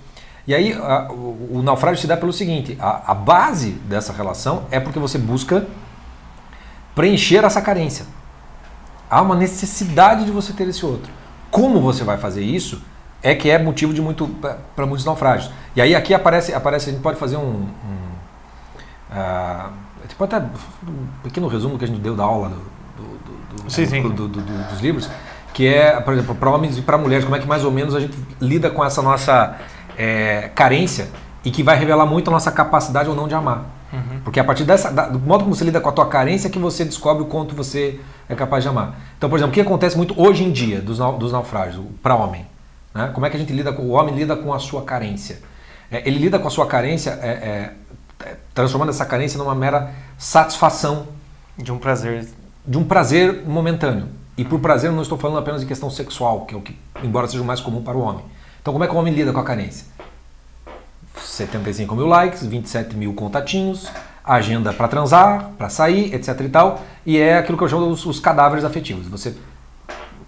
E aí a- o, o naufrágio se dá pelo seguinte: a, a base dessa relação é porque você busca preencher essa carência. Há uma necessidade de você ter esse outro. Como você vai fazer isso é que é motivo de muito para muitos naufrágios. E aí aqui aparece, aparece a gente pode fazer um, um ah, tipo até um pequeno resumo que a gente deu da aula do, do- do- Sim, sim. do- do- do- dos livros, que é, por exemplo, para homens e para mulheres, como é que mais ou menos a gente lida com essa nossa é, carência e que vai revelar muito a nossa capacidade ou não de amar. Porque a partir dessa, da- do modo como você lida com a tua carência é que você descobre o quanto você é capaz de amar. Então, por exemplo, o que acontece muito hoje em dia dos, dos naufrágios para homem? né? Como é que a gente lida com o homem lida com a sua carência? É, ele lida com a sua carência é, é, é, transformando essa carência numa mera satisfação De um prazer. de um prazer momentâneo. E por prazer eu não estou falando apenas de questão sexual, que é o que, embora seja o mais comum para o homem. Então como é que o homem lida com a carência? 75 mil likes, 27 mil contatinhos, agenda para transar, para sair, etc e tal. E é aquilo que eu chamo os, os cadáveres afetivos. Você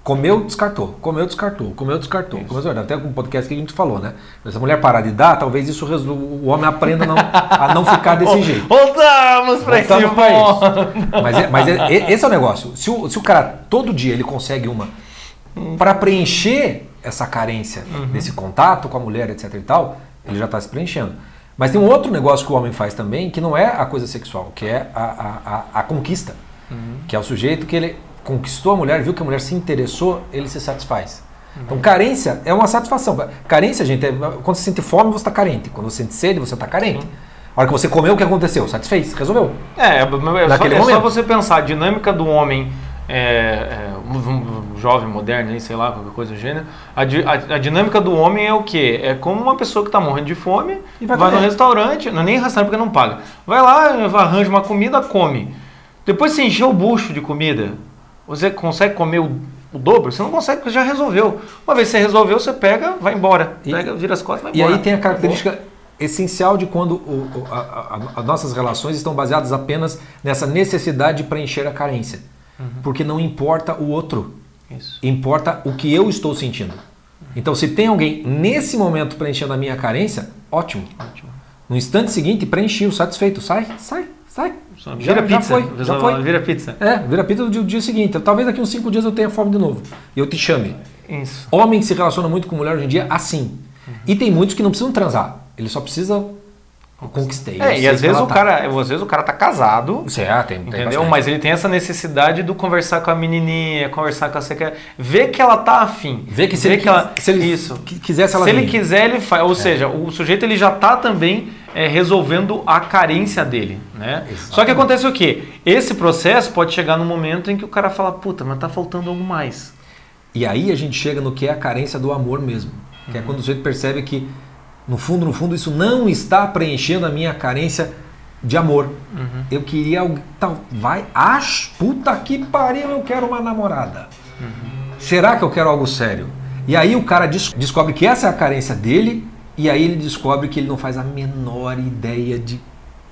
comeu, descartou, comeu, descartou, comeu, descartou. Comeu, descartou. Até com um podcast que a gente falou, né? Se a mulher parar de dar, talvez isso o homem aprenda a não, a não ficar desse jeito. Voltamos pra esse ponto. isso. Mas, é- mas é- esse é o negócio. Se o, se o cara todo dia ele consegue uma para preencher essa carência desse contato com a mulher, etc e tal, ele já está se preenchendo. Mas tem um outro negócio que o homem faz também, que não é a coisa sexual, que é a, a, a- a conquista. Que é o sujeito que ele conquistou a mulher, viu que a mulher se interessou, ele se satisfaz. Então, carência é uma satisfação. Carência, gente, é quando você sente fome, você está carente. Quando você sente sede, você está carente. A hora que você comeu, o que aconteceu? Satisfez, resolveu. É, é, só, é só você pensar, a dinâmica do homem, é, é, um, um jovem moderno, aí, sei lá, qualquer coisa do gênero, a, a- a dinâmica do homem é o quê? É como uma pessoa que está morrendo de fome, E vai vai, no restaurante, não é nem restaurante porque não paga, vai lá, arranja uma comida, come. Depois você encheu o bucho de comida, você consegue comer o, o dobro? Você não consegue porque já resolveu. Uma vez que você resolveu, você pega, vai embora. E- Pega, vira as costas vai E embora. aí tem a característica essencial de quando o- o- a- a- as nossas relações estão baseadas apenas nessa necessidade de preencher a carência. Porque não importa o outro, Isso. importa o que eu estou sentindo. Então, se tem alguém nesse momento preenchendo a minha carência, ótimo. Ótimo. No instante seguinte, preenchi, satisfeito. Sai, sai, sai. Já- Vira já pizza. foi, Vira- já foi. Vira pizza. É, vira pizza do dia, seguinte. Talvez daqui uns cinco dias eu tenha fome de novo. E eu te chame. Isso. Homem se relaciona muito com mulher hoje em dia assim. E tem muitos que não precisam transar. Ele só precisa. Eu conquistei. É, e às vezes o tá. cara, às vezes o cara tá casado, Você é, tem, entendeu? bastante. Mas ele tem essa necessidade do conversar com a menininha, conversar com a secre... ver que ela tá afim. Vê que se Ver ele, que ela se ele isso. qui- quisesse ela Se ele vinha. quiser, ele faz. Ou seja, o sujeito ele já tá também é, resolvendo a carência dele, né? Exatamente. Só que acontece o quê? Esse processo pode chegar num momento em que o cara fala, puta, mas tá faltando algo mais. E aí a gente chega no que é a carência do amor mesmo. Que é quando o sujeito percebe que, no fundo, no fundo, isso não está preenchendo a minha carência de amor. Eu queria algo. Tal, vai, acho, puta que pariu, eu quero uma namorada. Será que eu quero algo sério? E aí o cara des- descobre que essa é a carência dele, e aí ele descobre que ele não faz a menor ideia de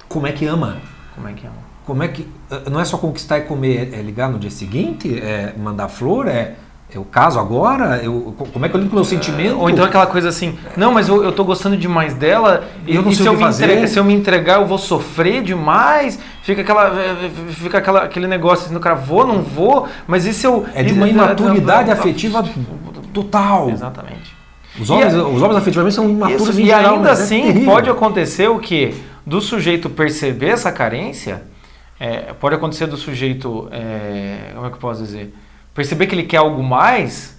como é que ama. Como é que é? Como é que. eh, Não é só conquistar e comer, é, é ligar no dia seguinte, é mandar flor, é. Eu caso agora? Eu, co- como é que eu lido com o meu sentimento? Ou então aquela coisa assim, não, mas eu, eu tô gostando demais dela, e, Eu não e sei se, o eu me fazer. entregar, se eu me entregar eu vou sofrer demais, fica, aquela, eh, fica aquela, aquele negócio assim, cara, vou, não vou, mas e se eu... É de uma imaturidade afetiva total. Exatamente. Os homens, a- os homens afetivamente são imaturos Isso, em e geral, ainda é assim terrível. pode acontecer o que? Do sujeito perceber essa carência, é, pode acontecer do sujeito, é, como é que eu posso dizer? Perceber que ele quer algo mais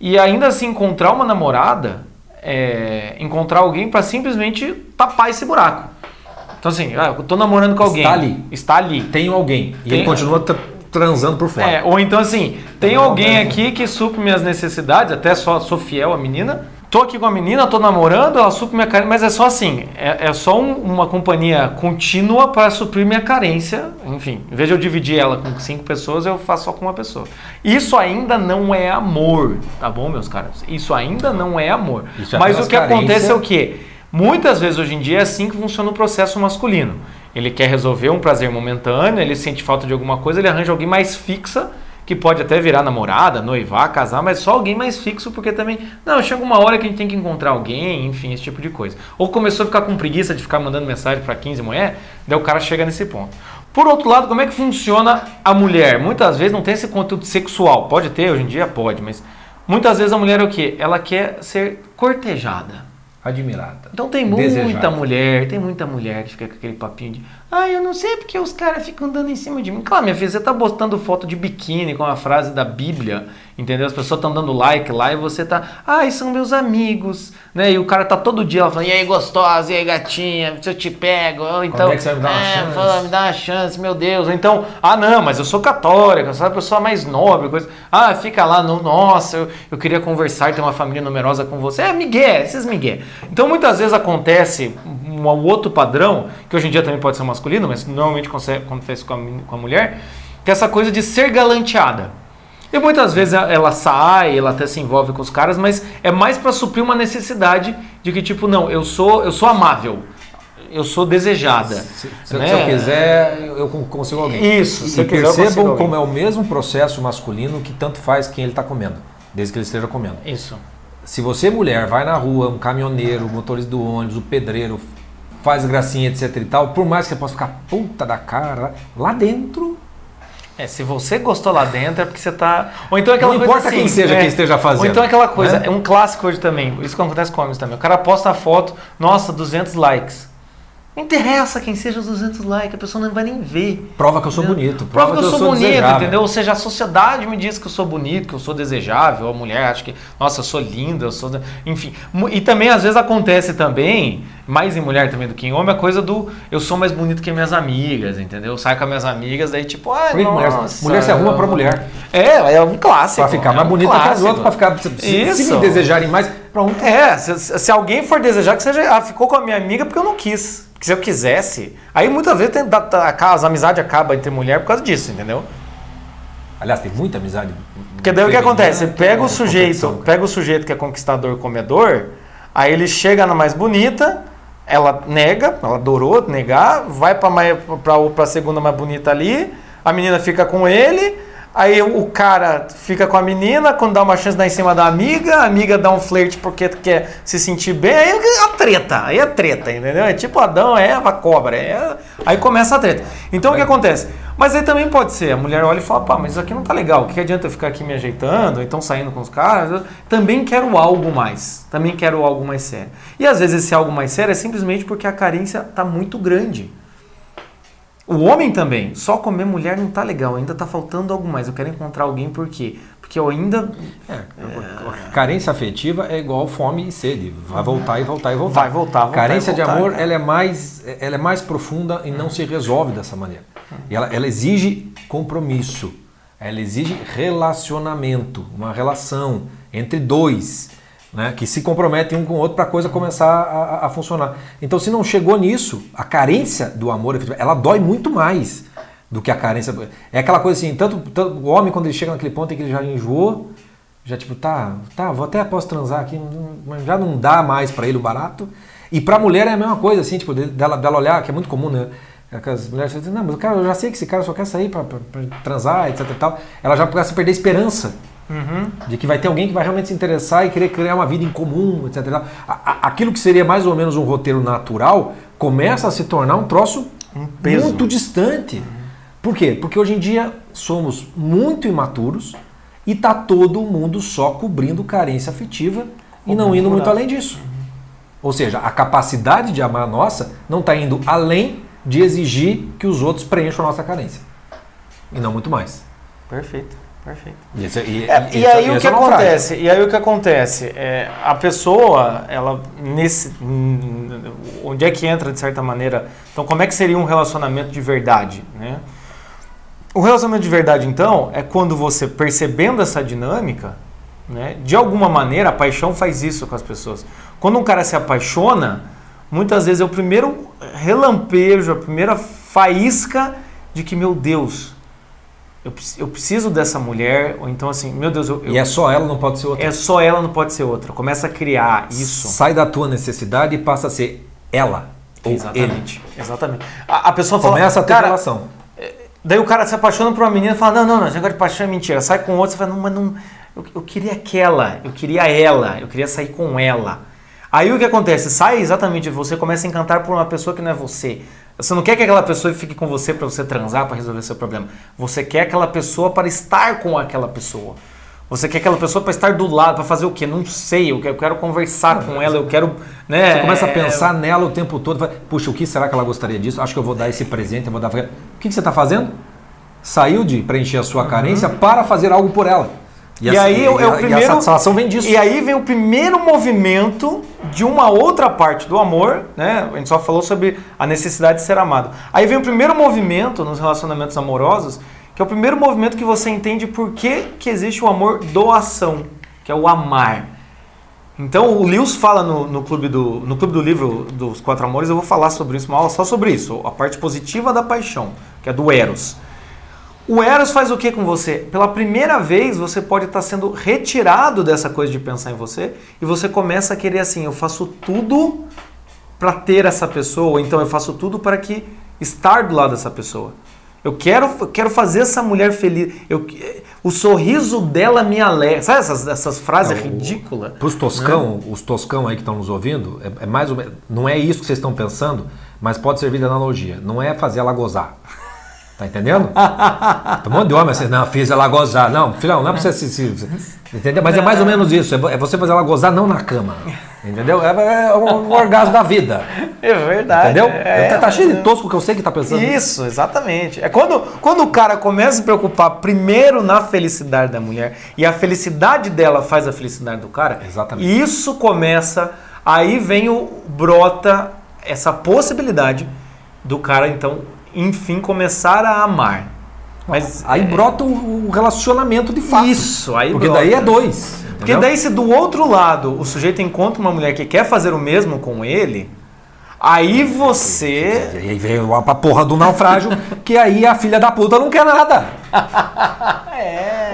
e ainda assim encontrar uma namorada, é, encontrar alguém para simplesmente tapar esse buraco. Então assim, ah, eu tô namorando com alguém. Está ali. Está ali. Tenho alguém. E Tem- ele continua tra- transando por fora. É, ou então assim, tem Não, alguém aqui que supre minhas necessidades, até só sou fiel à menina. Tô aqui com a menina, tô namorando, ela supre minha carência, mas é só assim, é, é só um- uma companhia contínua para suprir minha carência. Enfim, em vez de eu dividir ela com cinco pessoas, eu faço só com uma pessoa. Isso ainda não é amor, tá bom, meus caras? Isso ainda não é amor. Isso é mas o que carência. acontece é o quê? Muitas vezes hoje em dia é assim que funciona o processo masculino. Ele quer resolver um prazer momentâneo, ele sente falta de alguma coisa, ele arranja alguém mais fixa, que pode até virar namorada, noivar, casar, mas só alguém mais fixo, porque também. Não, chega uma hora que a gente tem que encontrar alguém, enfim, esse tipo de coisa. Ou começou a ficar com preguiça de ficar mandando mensagem para 15 mulheres, daí o cara chega nesse ponto. Por outro lado, como é que funciona a mulher? Muitas vezes não tem esse conteúdo sexual. Pode ter, hoje em dia pode, mas muitas vezes a mulher é o quê? Ela quer ser cortejada. Admirada. Então tem muita Desejada. mulher, tem muita mulher que fica com aquele papinho de ah, eu não sei porque os caras ficam dando em cima de mim. Claro, minha filha, você tá postando foto de biquíni com a frase da Bíblia, entendeu? As pessoas estão dando like lá e você tá, ai, são meus amigos, né? E o cara tá todo dia falando, e aí, gostosa, e aí, gatinha, se eu te pego, ou então, é que você vai me dar uma é, chance?" fala, me dá uma chance, meu Deus. Ou então, ah, não, mas eu sou católica, eu sou a pessoa mais nobre, coisa. Ah, fica lá no, nossa, eu, eu queria conversar, ter uma família numerosa com você. É, migué, esses migué. Então, muitas vezes acontece um outro padrão, que hoje em dia também pode ser masculino, mas normalmente acontece com a, com a mulher, que é essa coisa de ser galanteada. E muitas vezes ela- sai, ela até se envolve com os caras, mas é mais pra suprir uma necessidade de que tipo, não, eu sou, eu sou amável. Eu sou desejada. Se, se- né? se eu quiser, eu consigo alguém. Isso, se e percebam como é o mesmo processo masculino que tanto faz quem ele está comendo, desde que ele esteja comendo. Isso. Se você, mulher, vai na rua, um caminhoneiro, motorista do ônibus, o pedreiro, faz gracinha, etc e tal, por mais que você possa ficar puta da cara, lá dentro, É, se você gostou lá dentro é porque você tá. Ou então é aquela Não coisa importa assim, quem seja é, quem esteja fazendo, Ou então é aquela coisa, né? é um clássico hoje também. Isso que acontece com homens também. O cara posta a foto, nossa, 200 likes. Não interessa quem seja os 200 likes, a pessoa não vai nem ver. prova que eu sou Entendeu? bonito. Prova que eu sou, bonito, desejável. entendeu? Ou seja, a sociedade me diz que eu sou bonito, que eu sou desejável, a mulher acha que, nossa, eu sou linda, eu sou. Enfim. E também, às vezes, acontece também, mais em mulher também do que em homem, a coisa do eu sou mais bonito que minhas amigas, entendeu? Eu saio com as minhas amigas, daí tipo, Por que que mulher, nossa, mulher se arruma pra mulher. É, é um clássico. Pra ficar é mais um bonita que as clássico. outras, pra ficar. Se, se- se Isso. me desejarem mais, pronto. É, se, se alguém for desejar que seja. Ah, ficou com a minha amiga porque eu não quis. Porque se eu quisesse. Aí muitas vezes tem, as amizades acabam entre mulher por causa disso, entendeu? Aliás, tem muita amizade. Porque daí o que acontece? que Pega o sujeito, pega o sujeito que é conquistador comedor, aí ele chega na mais bonita, ela nega, ela adorou negar, vai pra, pra segunda mais bonita ali, a menina fica com ele, aí o cara fica com a menina, quando dá uma chance dá em cima da amiga, a amiga dá um flerte porque quer se sentir bem, aí é a treta, aí é treta, entendeu? É tipo Adão, Eva, cobra, é- aí começa a treta. Então o que acontece? Mas aí também pode ser, a mulher olha e fala, pá, mas isso aqui não tá legal, o que adianta eu ficar aqui me ajeitando, então saindo com os caras? Eu também quero algo mais, também quero algo mais sério. E às vezes esse algo mais sério é simplesmente porque a carência tá muito grande. O homem também, só comer mulher não tá legal, ainda tá faltando algo mais. Eu quero encontrar alguém por quê? Porque eu ainda É, Carência afetiva é igual fome e sede. Vai voltar e voltar e voltar. Vai voltar, voltar Carência voltar, de amor, cara. ela é mais, ela é mais profunda e não se resolve dessa maneira. Ela, ela exige compromisso. Ela exige relacionamento, uma relação entre dois, né, que se comprometem um com o outro para a coisa começar a, a- a funcionar. Então, se não chegou nisso, a carência do amor, ela dói muito mais do que a carência. É aquela coisa assim, tanto, tanto o homem quando ele chega naquele ponto em que ele já enjoou, já tipo, tá, tá, vou até posso transar aqui, mas já não dá mais para ele o barato. E pra mulher é a mesma coisa, assim, tipo, de- dela, dela olhar, que é muito comum, né? Aquelas mulheres dizem, não, mas o cara, eu já sei que esse cara só quer sair pra transar, etc e tal. Ela já começa a perder a esperança de que vai ter alguém que vai realmente se interessar e querer criar uma vida em comum, etc. A- a- Aquilo que seria mais ou menos um roteiro natural começa a se tornar um troço peso. muito distante. Por quê? Porque hoje em dia somos muito imaturos e tá todo mundo só cobrindo carência afetiva e não indo muito além disso. Ou seja, a capacidade de amar nossa não está indo além de exigir que os outros preencham a nossa carência. E não muito mais. Perfeito, perfeito. E, esse- e- É, e- e esse- aí o que é acontece? E aí o que acontece? É, a pessoa, ela nesse onde é que entra de certa maneira? Então, como é que seria um relacionamento de verdade, né? O relacionamento de verdade, então, é quando você percebendo essa dinâmica, né? De alguma maneira, a paixão faz isso com as pessoas. Quando um cara se apaixona, muitas vezes é o primeiro relampejo, a primeira faísca de que, meu Deus, eu, eu preciso dessa mulher, ou então assim, meu Deus, eu, eu- E é só ela, não pode ser outra. é só ela, não pode ser outra. Começa a criar isso. Sai da tua necessidade e passa a ser ela. Ou ele. Exatamente. Exatamente. A, a pessoa fala. Começa a ter cara, relação. Daí o cara se apaixona por uma menina e fala: Não, não, não, esse negócio de paixão é mentira. Sai com outra, você fala: Não, mas não. Eu, eu queria aquela, eu queria ela, eu queria sair com ela. Aí o que acontece? Sai exatamente de você, começa a encantar por uma pessoa que não é você. Você não quer que aquela pessoa fique com você para você transar, para resolver seu problema. Você quer aquela pessoa para estar com aquela pessoa. Você quer aquela pessoa para estar do lado, para fazer o quê? Não sei, eu quero, eu quero conversar com ela, eu quero. Né, Você começa a é, pensar nela o tempo todo. Fala, Puxa, o que será que ela gostaria disso? Acho que eu vou dar esse presente, eu vou dar. O que, que você está fazendo? Saiu de preencher a sua carência para fazer algo por ela. E, a- aí o- é e o primeiro. E a satisfação vem disso. E aí vem o primeiro movimento de uma outra parte do amor, né? A gente só falou sobre a necessidade de ser amado. Aí vem o primeiro movimento nos relacionamentos amorosos, que é o primeiro movimento que você entende por que, que existe o amor doação, que é o amar. Então o Lewis fala no, no, clube do, no clube do livro dos Quatro Amores, eu vou falar sobre isso, uma aula só sobre isso, a parte positiva da paixão, que é do Eros. O Eros faz o que com você? Pela primeira vez você pode estar sendo retirado dessa coisa de pensar em você e você começa a querer assim, eu faço tudo para ter essa pessoa, ou então eu faço tudo para que estar do lado dessa pessoa. Eu quero, eu quero fazer essa mulher feliz. Eu, o sorriso dela me alegra. Sabe essas, essas frases É, ridículas? Para os toscão, os toscão aí que estão nos ouvindo, é, é mais ou menos, não é isso que vocês estão pensando, mas pode servir de analogia. Não é fazer ela gozar. Tá entendendo? Um monte de homem assim, não, fiz ela gozar. Não, filhão, não é pra você se. se- se- entendeu? Mas é mais ou menos isso. É vo- você fazer ela gozar não na cama. Entendeu? É, é o orgasmo da vida. É verdade. Entendeu? É, tá, tá cheio de tosco que eu sei que tá pensando. Isso, exatamente. É quando, quando o cara começa a se preocupar primeiro na felicidade da mulher e a felicidade dela faz a felicidade do cara. Exatamente. Isso começa, aí vem o brota essa possibilidade do cara então, enfim, começar a amar. Mas Aí brota o, o relacionamento de fato. Isso, aí Porque brota. daí é dois. Porque entendeu? daí se do outro lado o sujeito encontra uma mulher que quer fazer o mesmo com ele, aí você E aí vem a porra do naufrágio, que aí a filha da puta não quer nada.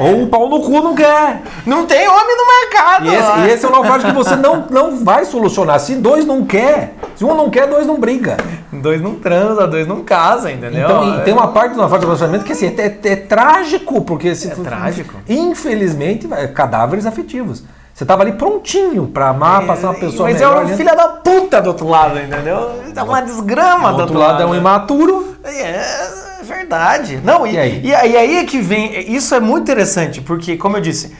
Ou o pau no cu não quer. não tem homem no mercado. E esse, e esse é o naufrágio que você não, não vai solucionar. Se dois não quer, se um não quer, dois não briga. Dois não transa, dois não casa, entendeu? Então, e tem uma parte do naufrágio do relacionamento que assim, é, é- é trágico, porque se, É trágico. Infelizmente, é cadáveres afetivos. Você tava ali prontinho pra amar, passar uma pessoa Mas melhor. é uma ali. filha da puta do outro lado, entendeu? É uma desgrama do do outro lado é um imaturo. É verdade. Não, e, E aí? e aí? e aí é que vem. Isso é muito interessante, porque, como eu disse,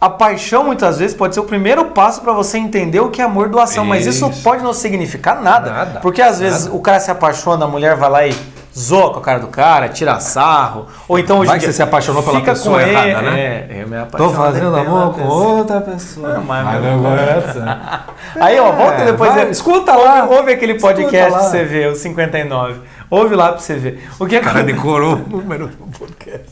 a paixão muitas vezes pode ser o primeiro passo para você entender o que é amor doação, mas isso Isso. pode não significar nada. Nada, porque às vezes nada. o cara se apaixona, a mulher vai lá e zoa com a cara do cara, tira sarro. Ou então hoje Vai que você se apaixonou pela pessoa com ele- errada, né? É, eu me Tô apaixonei fazendo pela amor com outra pessoa. Mas Mas não é essa. Aí, ó, volta É, depois. vai, escuta lá. Ouve aquele podcast pra você ver, o 59. Ouve lá pra você ver. O que, cara acon- decorou o número do podcast.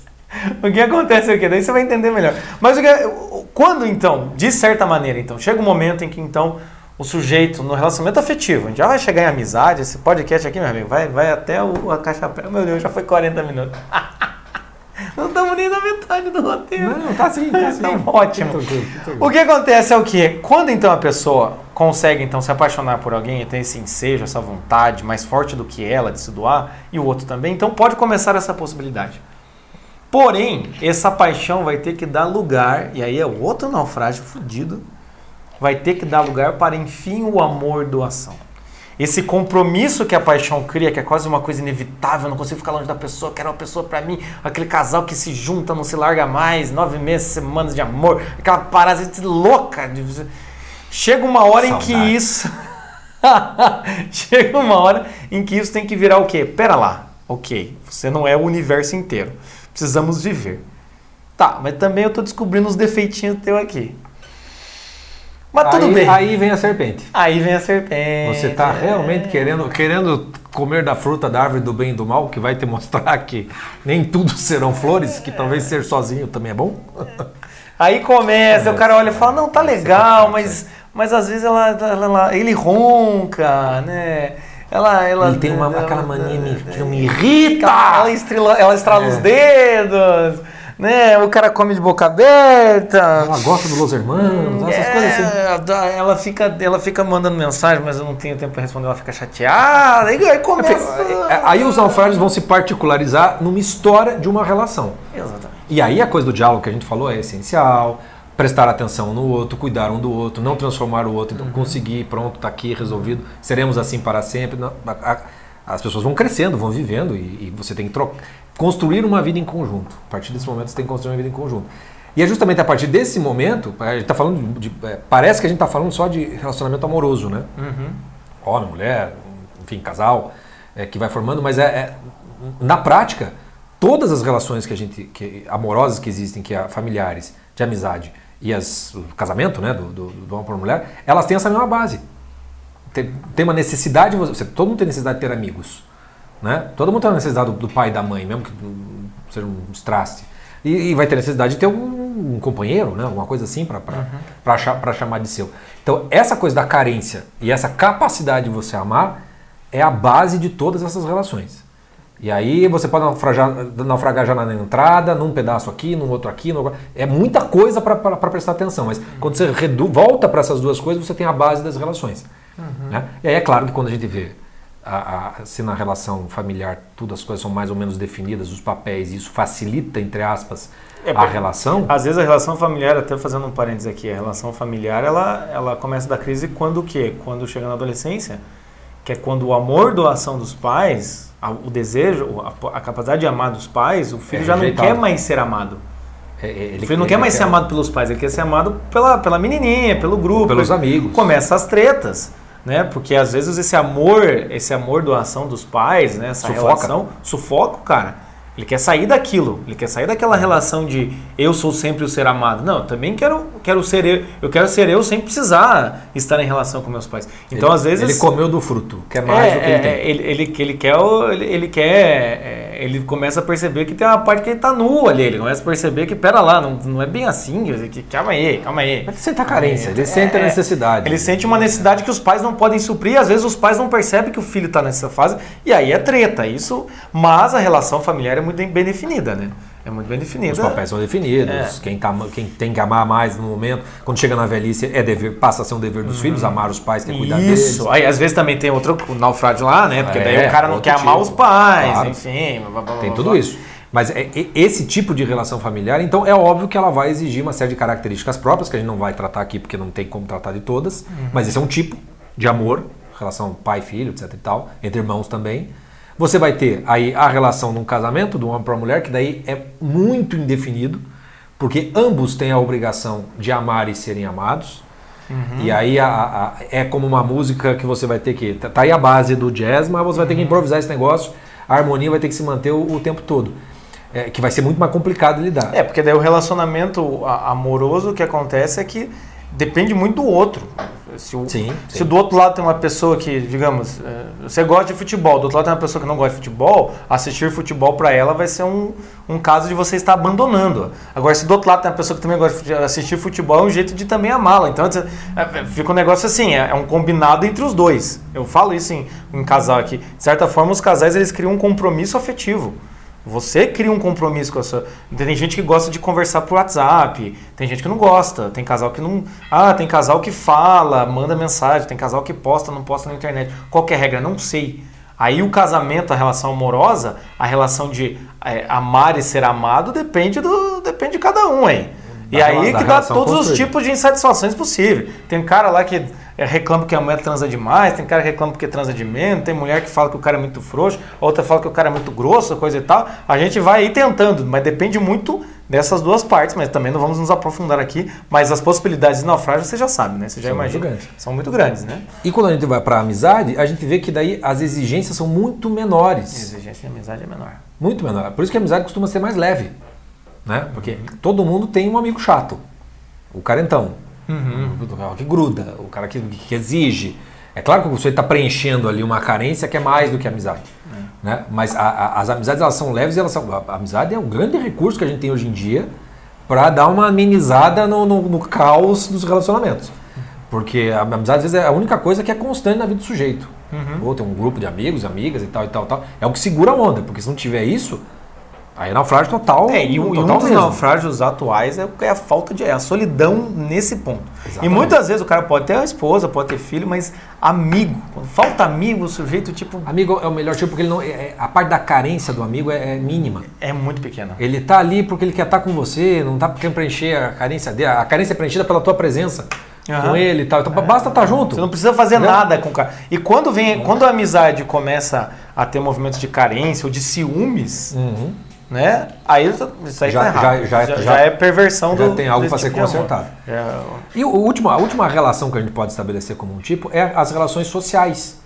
o que acontece é o quê? Daí você vai entender melhor. Mas o que- quando então, de certa maneira, então, chega um momento em que então o sujeito no relacionamento afetivo, a gente já vai chegar em amizade, esse podcast aqui, meu amigo, vai, vai até o, a caixa preta. Meu Deus, já foi 40 minutos. Não estamos nem na metade do roteiro. Não, tá sim, tá sim. Tá ótimo. O que acontece é o que? Quando então a pessoa consegue então se apaixonar por alguém e tem esse ensejo, essa vontade mais forte do que ela de se doar, e o outro também, então pode começar essa possibilidade. Porém, essa paixão vai ter que dar lugar, e aí é outro naufrágio fudido, vai ter que dar lugar para enfim o amor doação. Esse compromisso que a paixão cria, que é quase uma coisa inevitável, não consigo ficar longe da pessoa, quero uma pessoa pra mim, aquele casal que se junta, não se larga mais, nove meses, semanas de amor, aquela parasita louca. de- Chega uma hora em que Saudade. isso. Chega uma hora em que isso tem que virar o quê? Pera lá, ok, você não é o universo inteiro. Precisamos viver. Tá, mas também eu tô descobrindo os defeitinhos teu aqui. Mas tudo aí, bem. Aí vem a serpente. Aí vem a serpente. Você tá É. realmente querendo, querendo comer da fruta da árvore do bem e do mal, que vai te mostrar que nem tudo serão flores, que talvez ser sozinho também é bom? Aí começa, o cara olha e fala, não, tá legal, mas, mas às vezes ela, ela- ele ronca, né? Ela, ela Ele tem uma, ela- aquela mania que me irrita. ela estrela, ela estrala É. os dedos, né? O cara come de boca aberta. Ela gosta do Los Hermanos, essas É, coisas assim. ela fica, ela fica mandando mensagem, mas eu não tenho tempo para responder, ela fica chateada. Aí, aí começa. É, Aí os naufrágios vão se particularizar numa história de uma relação. Exatamente. E aí a coisa do diálogo que a gente falou é essencial. Prestar atenção no outro, cuidar um do outro, não transformar o outro, então conseguir, pronto, tá aqui, resolvido, seremos assim para sempre. Não, a- a- as pessoas vão crescendo, vão vivendo e, e você tem que trocar, construir uma vida em conjunto. A partir desse momento você tem que construir uma vida em conjunto. E é justamente a partir desse momento, a gente tá falando de, de- é, parece que a gente está falando só de relacionamento amoroso, né? Homem, mulher, enfim, casal, é, que vai formando, mas é, é- na prática, todas as relações que a gente, que, amorosas que existem, que é familiares, de amizade e as, o casamento, né, do, do, do homem para a mulher, elas têm essa mesma base. Tem, tem uma necessidade, você, todo mundo tem necessidade de ter amigos, né? Todo mundo tem a necessidade do, do pai e da mãe, mesmo que seja um estraste. E, e vai ter necessidade de ter um, um companheiro, né? Alguma coisa assim para chamar de seu. Então, essa coisa da carência e essa capacidade de você amar é a base de todas essas relações. E aí você pode naufragar, naufragar já na entrada, num pedaço aqui, num outro aqui. num- é muita coisa para prestar atenção, mas quando você redu- volta para essas duas coisas, você tem a base das relações. né? E aí é claro que quando a gente vê a, a- se na relação familiar tudo as coisas são mais ou menos definidas, os papéis, isso facilita, entre aspas, É, a relação. Às vezes a relação familiar, até fazendo um parênteses aqui, a relação familiar ela, ela começa da crise quando o quê? Quando chega na adolescência, que é quando o amor doação dos pais, a- o desejo, a, a capacidade de amar dos pais, o filho É já não quer mais ser amado. É, é, ele- o filho não quer mais ser amado pelos pais, ele quer ser amado pela, pela menininha, pelo grupo. Pelos amigos. Começa as tretas, né? Porque às vezes esse amor, esse amor doação dos pais, né? Essa Sufoca. relação, sufoca o cara. Ele quer sair daquilo, ele quer sair daquela relação de eu sou sempre o ser amado. Não, eu também quero, quero ser eu, eu quero ser eu sem precisar estar em relação com meus pais. Então, Ele- às vezes Ele comeu do fruto, quer mais é, do que ele é, tem. ele, ele, ele quer, ele, ele quer, é, ele começa a perceber que tem uma parte que ele tá nu ali, ele começa a perceber que, pera lá, não, não é bem assim, que, calma aí, calma aí. Ele sente a carência, ele É, sente a é, necessidade. Ele sente uma necessidade que os pais não podem suprir, às vezes os pais não percebem que o filho está nessa fase, e aí é treta, isso, mas a relação familiar é muito bem definida, né? É muito bem definida. Os papéis são definidos, É. quem, tá, quem tem que amar mais no momento, quando chega na velhice, é dever, passa a ser um dever dos filhos, amar os pais, que é cuidar deles. Uhum. Isso, aí às vezes também tem outro naufrágio lá, né? Porque daí É, o cara não quer amar tipo. os pais, Claro. enfim. blá, blá, blá, Tem tudo isso. Mas é- esse tipo de relação familiar, então é óbvio que ela vai exigir uma série de características próprias, que a gente não vai tratar aqui porque não tem como tratar de todas, mas esse é um tipo de amor, relação pai-filho, etc e tal, entre irmãos também. Você vai ter aí a relação num casamento, do homem para a mulher, que daí é muito indefinido, porque ambos têm a obrigação de amar e serem amados. E aí a- a- é como uma música que você vai ter que. Tá tá aí a base do jazz, mas você vai ter que improvisar esse negócio, a harmonia vai ter que se manter o, o tempo todo. É, que vai ser muito mais complicado de lidar. É, porque daí o relacionamento amoroso, que acontece é que depende muito do outro. Se, o, Sim, se sim. do outro lado tem uma pessoa que, digamos, eh, você gosta de futebol, do outro lado tem uma pessoa que não gosta de futebol, assistir futebol para ela vai ser um, um caso de você estar abandonando. Agora, se do outro lado tem uma pessoa que também gosta de assistir futebol, é um jeito de também amá-la. Então, você- é, fica um negócio assim, é, é um combinado entre os dois. Eu falo isso em, em casal aqui. De certa forma, os casais eles criam um compromisso afetivo. Você cria um compromisso com a sua. Tem gente que gosta de conversar por WhatsApp, tem gente que não gosta, tem casal que não. Ah, tem casal que fala, manda mensagem, tem casal que posta, não posta na internet. Qual que a regra? Não sei. Aí o casamento, a relação amorosa, a relação de é, amar e ser amado depende do depende de cada um aí. E Da aí da que dá todos os tipos de insatisfações possíveis. Tem cara lá que é, reclama que a mulher transa demais, tem cara que reclama porque transa de menos, tem mulher que fala que o cara é muito frouxo, outra fala que o cara é muito grosso, coisa e tal. A gente vai aí tentando, mas depende muito dessas duas partes, mas também não vamos nos aprofundar aqui. Mas as possibilidades de naufrágio você já sabe, né? Você já São muito imagina. grandes. São muito grandes, né? E quando a gente vai para a amizade, a gente vê que daí as exigências são muito menores. Exigência de amizade é menor. Muito menor. Por isso que a amizade costuma ser mais leve. Né? Porque todo mundo tem um amigo chato. O carentão. O cara que gruda, o cara que, que exige. É claro que você está preenchendo ali uma carência que é mais do que amizade. Né? Mas a- a- as amizades elas são leves e elas são. A, amizade é um grande recurso que a gente tem hoje em dia para dar uma amenizada no, no- no caos dos relacionamentos. Porque a amizade às vezes é a única coisa que é constante na vida do sujeito. Uhum. Ou tem um grupo de amigos, amigas e tal e tal, tal. É o que segura a onda, porque se não tiver isso, aí é naufrágio total. É, e, um- e um total dos mesmo. naufrágios atuais é, é a falta de. é a solidão nesse ponto. E Exatamente. muitas vezes o cara pode ter uma esposa, pode ter filho, mas amigo. Quando falta amigo, o sujeito, tipo, Amigo é o melhor tipo porque ele não, é- é- a parte da carência do amigo é, é mínima. é muito pequeno. Ele tá ali porque ele quer estar com você, não tá querendo preencher a carência dele. A carência é preenchida pela tua presença Aham. com ele e tal. Então basta estar junto. Você não precisa fazer Entendeu? nada com o cara. E quando vem, quando a amizade começa a ter movimentos de carência ou de ciúmes, Uhum. Né? Aí isso aí Já- tá errado. já- já- já, já- é perversão já do tem algo ser tipo amor. consertado. É, E o último, a última relação que a gente pode estabelecer como um tipo é as relações sociais.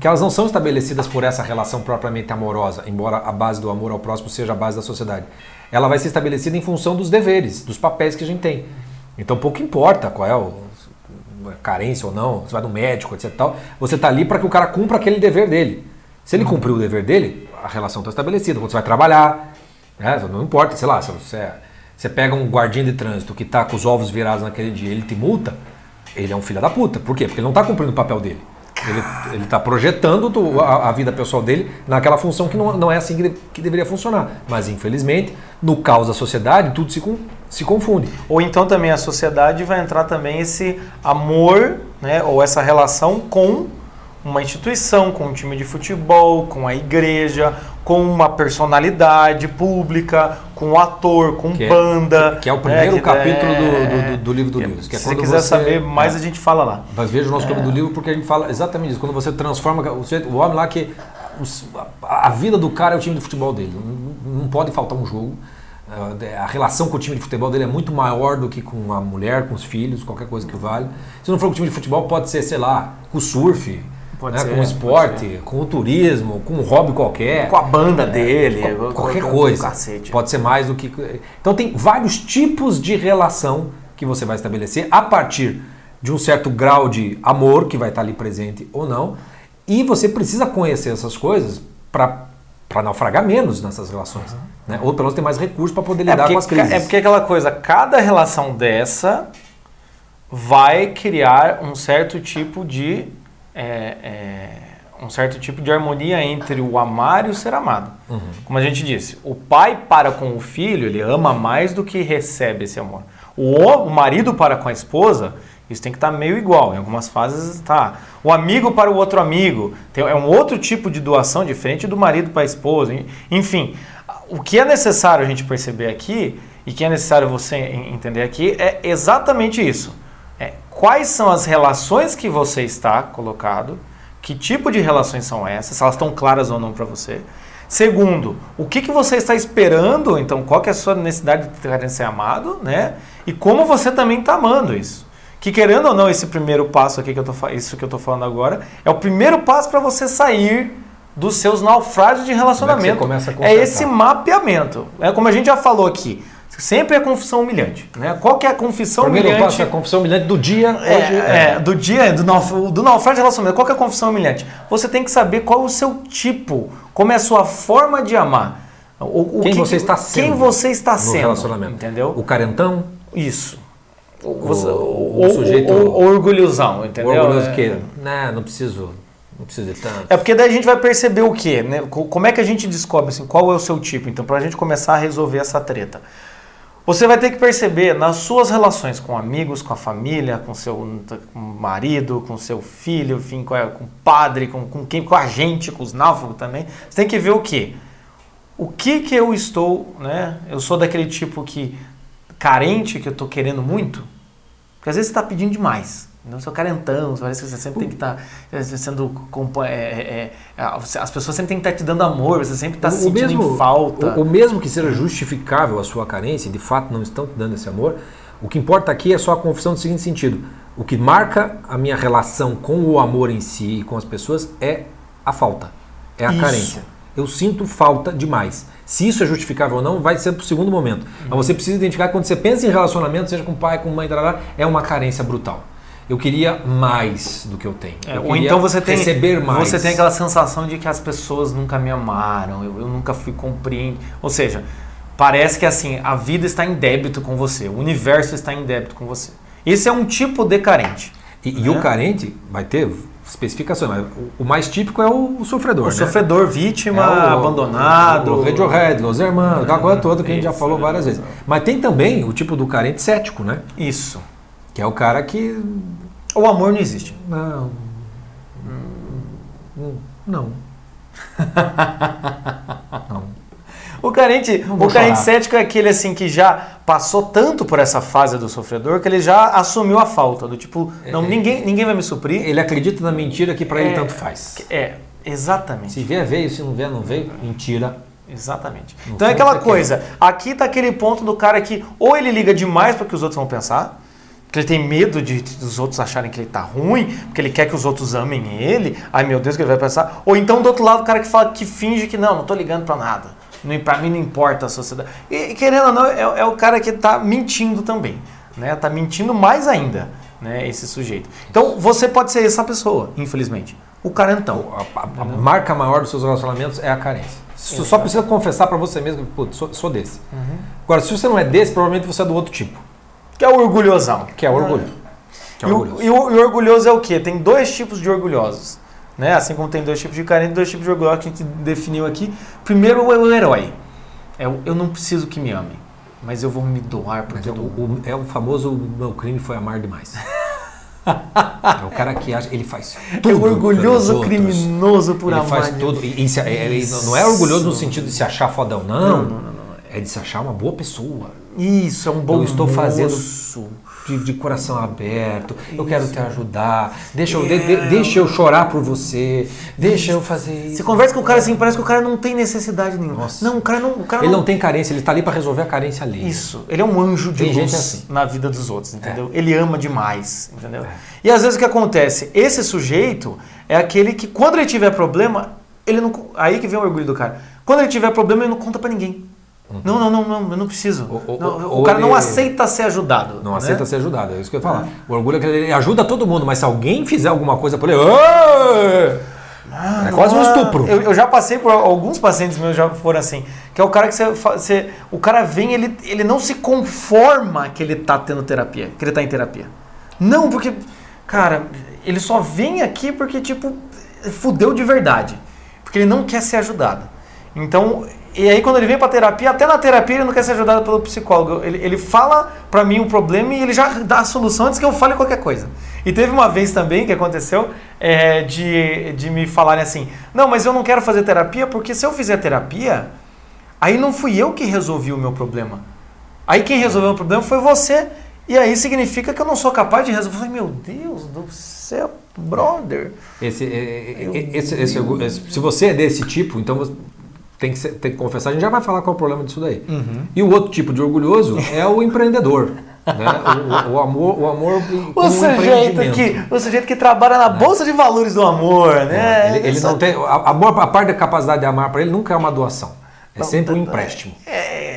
Que elas não são estabelecidas por essa relação propriamente amorosa, embora a base do amor ao próximo seja a base da sociedade. Ela vai ser estabelecida em função dos deveres, dos papéis que a gente tem. Então pouco importa qual é o a carência ou não, você vai no médico, etc. Tal, você está ali para que o cara cumpra aquele dever dele. Se ele cumpriu o dever dele, a relação está estabelecida. Quando você vai trabalhar, né, não importa, sei lá, se você, você pega um guardinha de trânsito que está com os ovos virados naquele dia ele te multa, ele é um filho da puta. Por quê? Porque ele não está cumprindo o papel dele. Ele está projetando do- a, a vida pessoal dele naquela função que não, não é assim que, de- que deveria funcionar. Mas, infelizmente, no caos da sociedade, tudo se, con- se confunde. Ou então também a sociedade vai entrar também esse amor, né, ou essa relação com uma instituição, com um time de futebol, com a igreja, com uma personalidade pública, com ator, com Que é- banda. que é o né, primeiro que capítulo é- do- do- do livro do Lewis, que é se você quiser você- saber mais, é. a gente fala lá. Mas veja o nosso clube do livro porque a gente fala exatamente isso. Quando você transforma o, o homem lá que a, vida do cara é o time de futebol dele. Não, não pode faltar um jogo. A relação com o time de futebol dele é muito maior do que com a mulher, com os filhos, qualquer coisa que vale. Se não for com o time de futebol, pode ser, sei lá, com o surf, né, ser, com o esporte, com o turismo, com um hobby qualquer. Com a banda dele, É, qualquer com- com coisa. Pode ser mais do que. Então tem vários tipos de relação que você vai estabelecer a partir de um certo grau de amor que vai estar ali presente ou não. E você precisa conhecer essas coisas para naufragar menos nessas relações. Né? Ou pelo menos ter mais recursos para poder É lidar porque, com as crises. é porque aquela coisa, cada relação dessa vai criar um certo tipo de é, é, um certo tipo de harmonia entre o amar e o ser amado. Uhum. Como a gente disse, o pai para com o filho, ele ama mais do que recebe esse amor. O, o marido para com a esposa, isso tem que estar meio igual. Em algumas fases tá. O amigo para o outro amigo, tem, é um outro tipo de doação diferente do marido para a esposa. En- Enfim, o que é necessário a gente perceber aqui e que é necessário você en- entender aqui é exatamente isso. É, quais são as relações que você está colocado, que tipo de relações são essas, se elas estão claras ou não para você. Segundo, o que, que você está esperando, então qual que é a sua necessidade de ser amado, né? E como você também está amando isso. Que querendo ou não, esse primeiro passo aqui que eu tô, isso que eu estou falando agora, é o primeiro passo para você sair dos seus naufrágios de relacionamento. começa a é consertar. esse mapeamento. É como a gente já falou aqui. Sempre é confissão humilhante. Né? Qual que é a confissão Primeiro humilhante? passo é a confissão humilhante do dia. Hoje É, é, do dia, do, nauf do naufrágio de relacionamento. Qual que é a confissão humilhante? Você tem que saber qual é o seu tipo, como é a sua forma de amar. O, o Quem que- você está sendo Quem você está no sendo. relacionamento. Entendeu? O carentão, Isso. O, o- o sujeito- O, o orgulhosão, o entendeu? orgulhoso É. que, né, não preciso, não preciso de tanto. É porque daí a gente vai perceber o quê? Né? Co- Como é que a gente descobre assim, qual é o seu tipo? Então, pra gente começar a resolver essa treta. Você vai ter que perceber nas suas relações com amigos, com a família, com seu marido, com seu filho, enfim, com, o padre, com, com quem, com a gente, com os náufragos também. Você tem que ver o quê? O que que eu estou, né? Eu sou daquele tipo que carente, que eu estou querendo muito, porque às vezes você está pedindo demais. Não seu carentão, parece que você sempre tem que estar sendo. compa- é, é, é, as pessoas sempre têm que estar te dando amor, você sempre está se sentindo em falta. O, o mesmo que seja justificável a sua carência, e de fato não estão te dando esse amor, o que importa aqui é só a confissão no seguinte sentido. O que marca a minha relação com o amor em si e com as pessoas é a falta, é a Isso. carência. Eu sinto falta demais. Se isso é justificável ou não, vai ser para o segundo momento. Mas você precisa identificar que quando você pensa em relacionamento, seja com pai, com mãe, é uma carência brutal. Eu queria mais do que eu tenho. É, Eu ou então você tem, receber mais. você tem aquela sensação de que as pessoas nunca me amaram, eu, eu nunca fui compreendido. Ou seja, parece que assim, a vida está em débito com você, o universo está em débito com você. Esse é um tipo de carente. E, E, e o carente vai ter especificações, mas o- o mais típico é o, o sofredor, O né? sofredor, vítima, É o- abandonado. O Radiohead, Los Hermanos, aquela coisa toda que a gente já falou várias vezes. Mas tem também o tipo do carente cético, né? Isso. Que é o cara que. O amor não existe. Não. Hum, Não. não. O carente, o carente cético é aquele assim que já passou tanto por essa fase do sofredor que ele já assumiu a falta. Do tipo, não, ninguém, ninguém vai me suprir. Ele acredita na mentira que pra ele É. tanto faz. É, exatamente. Se vier, veio. Se não vier, não veio. Mentira. Exatamente. Então é aquela coisa. Aqui tá aquele ponto do cara que ou ele liga demais para que os outros vão pensar, porque ele tem medo de, dos outros acharem que ele tá ruim, porque ele quer que os outros amem ele. Ai meu Deus, o que ele vai pensar? Ou então do outro lado o cara que fala que finge que não, não tô ligando para nada. Não, pra mim não importa a sociedade. E querendo ou não, é, é o cara que tá mentindo também, né? Tá mentindo mais ainda, né, esse sujeito. Então você pode ser essa pessoa, infelizmente. O carentão. A, a- a marca maior dos seus relacionamentos é a carência. Você só precisa confessar pra você mesmo que, putz, sou, sou desse. Agora, se você não é desse, provavelmente você é do outro tipo, Que é o orgulhosão. que é o orgulho. Que é E o o, orgulhoso. e o- e o orgulhoso é o quê? Tem dois tipos de orgulhosos. Né? Assim como tem dois tipos de carente, dois tipos de orgulhosos que a gente definiu aqui. Primeiro é o herói. É o eu não preciso que me amem, mas eu vou me doar Mas porque é, eu o, dou. o- é o famoso meu crime foi amar demais. é o cara que acha, ele faz tudo. É o pelos orgulhoso criminoso por Ele amar. faz de- tudo. E, e se- ele não é orgulhoso no sentido de se achar fodão, não. É de se achar uma boa pessoa. Isso, é um bom Eu estou fazendo moço. de, de coração aberto. Eu quero te ajudar. Deixa eu, de- de- deixa eu chorar por você. Deixa eu fazer isso. Você conversa com o cara assim, parece que o cara não tem necessidade nenhuma. Nossa. Não, o cara não. O cara Ele não tem carência, ele tá ali pra resolver a carência ali. Isso, ele é um anjo de Tem luz gente assim. na vida dos outros, entendeu? Ele ama demais, entendeu? E às vezes o que acontece? Esse sujeito é aquele que quando ele tiver problema, ele não aí que vem o orgulho do cara. Quando ele tiver problema, ele não conta pra ninguém. Não, não, não, não, eu não preciso. Ou- ou- Não, o cara não aceita ser ajudado. Não né? aceita ser ajudado, é isso que eu ia falar. O orgulho é que ele ajuda todo mundo, mas se alguém fizer alguma coisa por ele. "Ê!" É quase um Ah, estupro. Eu, eu já passei por alguns pacientes meus já foram assim, que é o cara que você, você o cara vem, ele, ele não se conforma que ele tá tendo terapia, que ele tá em terapia. Não, porque cara, ele só vem aqui porque tipo fudeu de verdade, porque ele não quer ser ajudado. Então, e aí quando ele vem pra terapia, até na terapia ele não quer ser ajudado pelo psicólogo. Ele, ele fala pra mim o problema e ele já dá a solução antes que eu fale qualquer coisa. E teve uma vez também que aconteceu é, de, de me falarem assim: não, mas eu não quero fazer terapia porque se eu fizer terapia, aí não fui eu que resolvi o meu problema. Aí quem resolveu o problema foi você. E aí significa que eu não sou capaz de resolver. Eu falei, meu Deus do céu, brother. Esse, é- é- esse- esse orgulho- esse- se você é desse tipo, então você tem que, ser- tem que confessar. A gente já vai falar qual é o problema disso daí. Uhum. E o outro tipo de orgulhoso é o empreendedor. Né? O, o- o amor, o amor O sujeito, que, o sujeito que trabalha na Bolsa de Valores do Amor, né? É, ele, ele não tem. A, a, parte da capacidade de amar para ele nunca é uma doação. É sempre um empréstimo.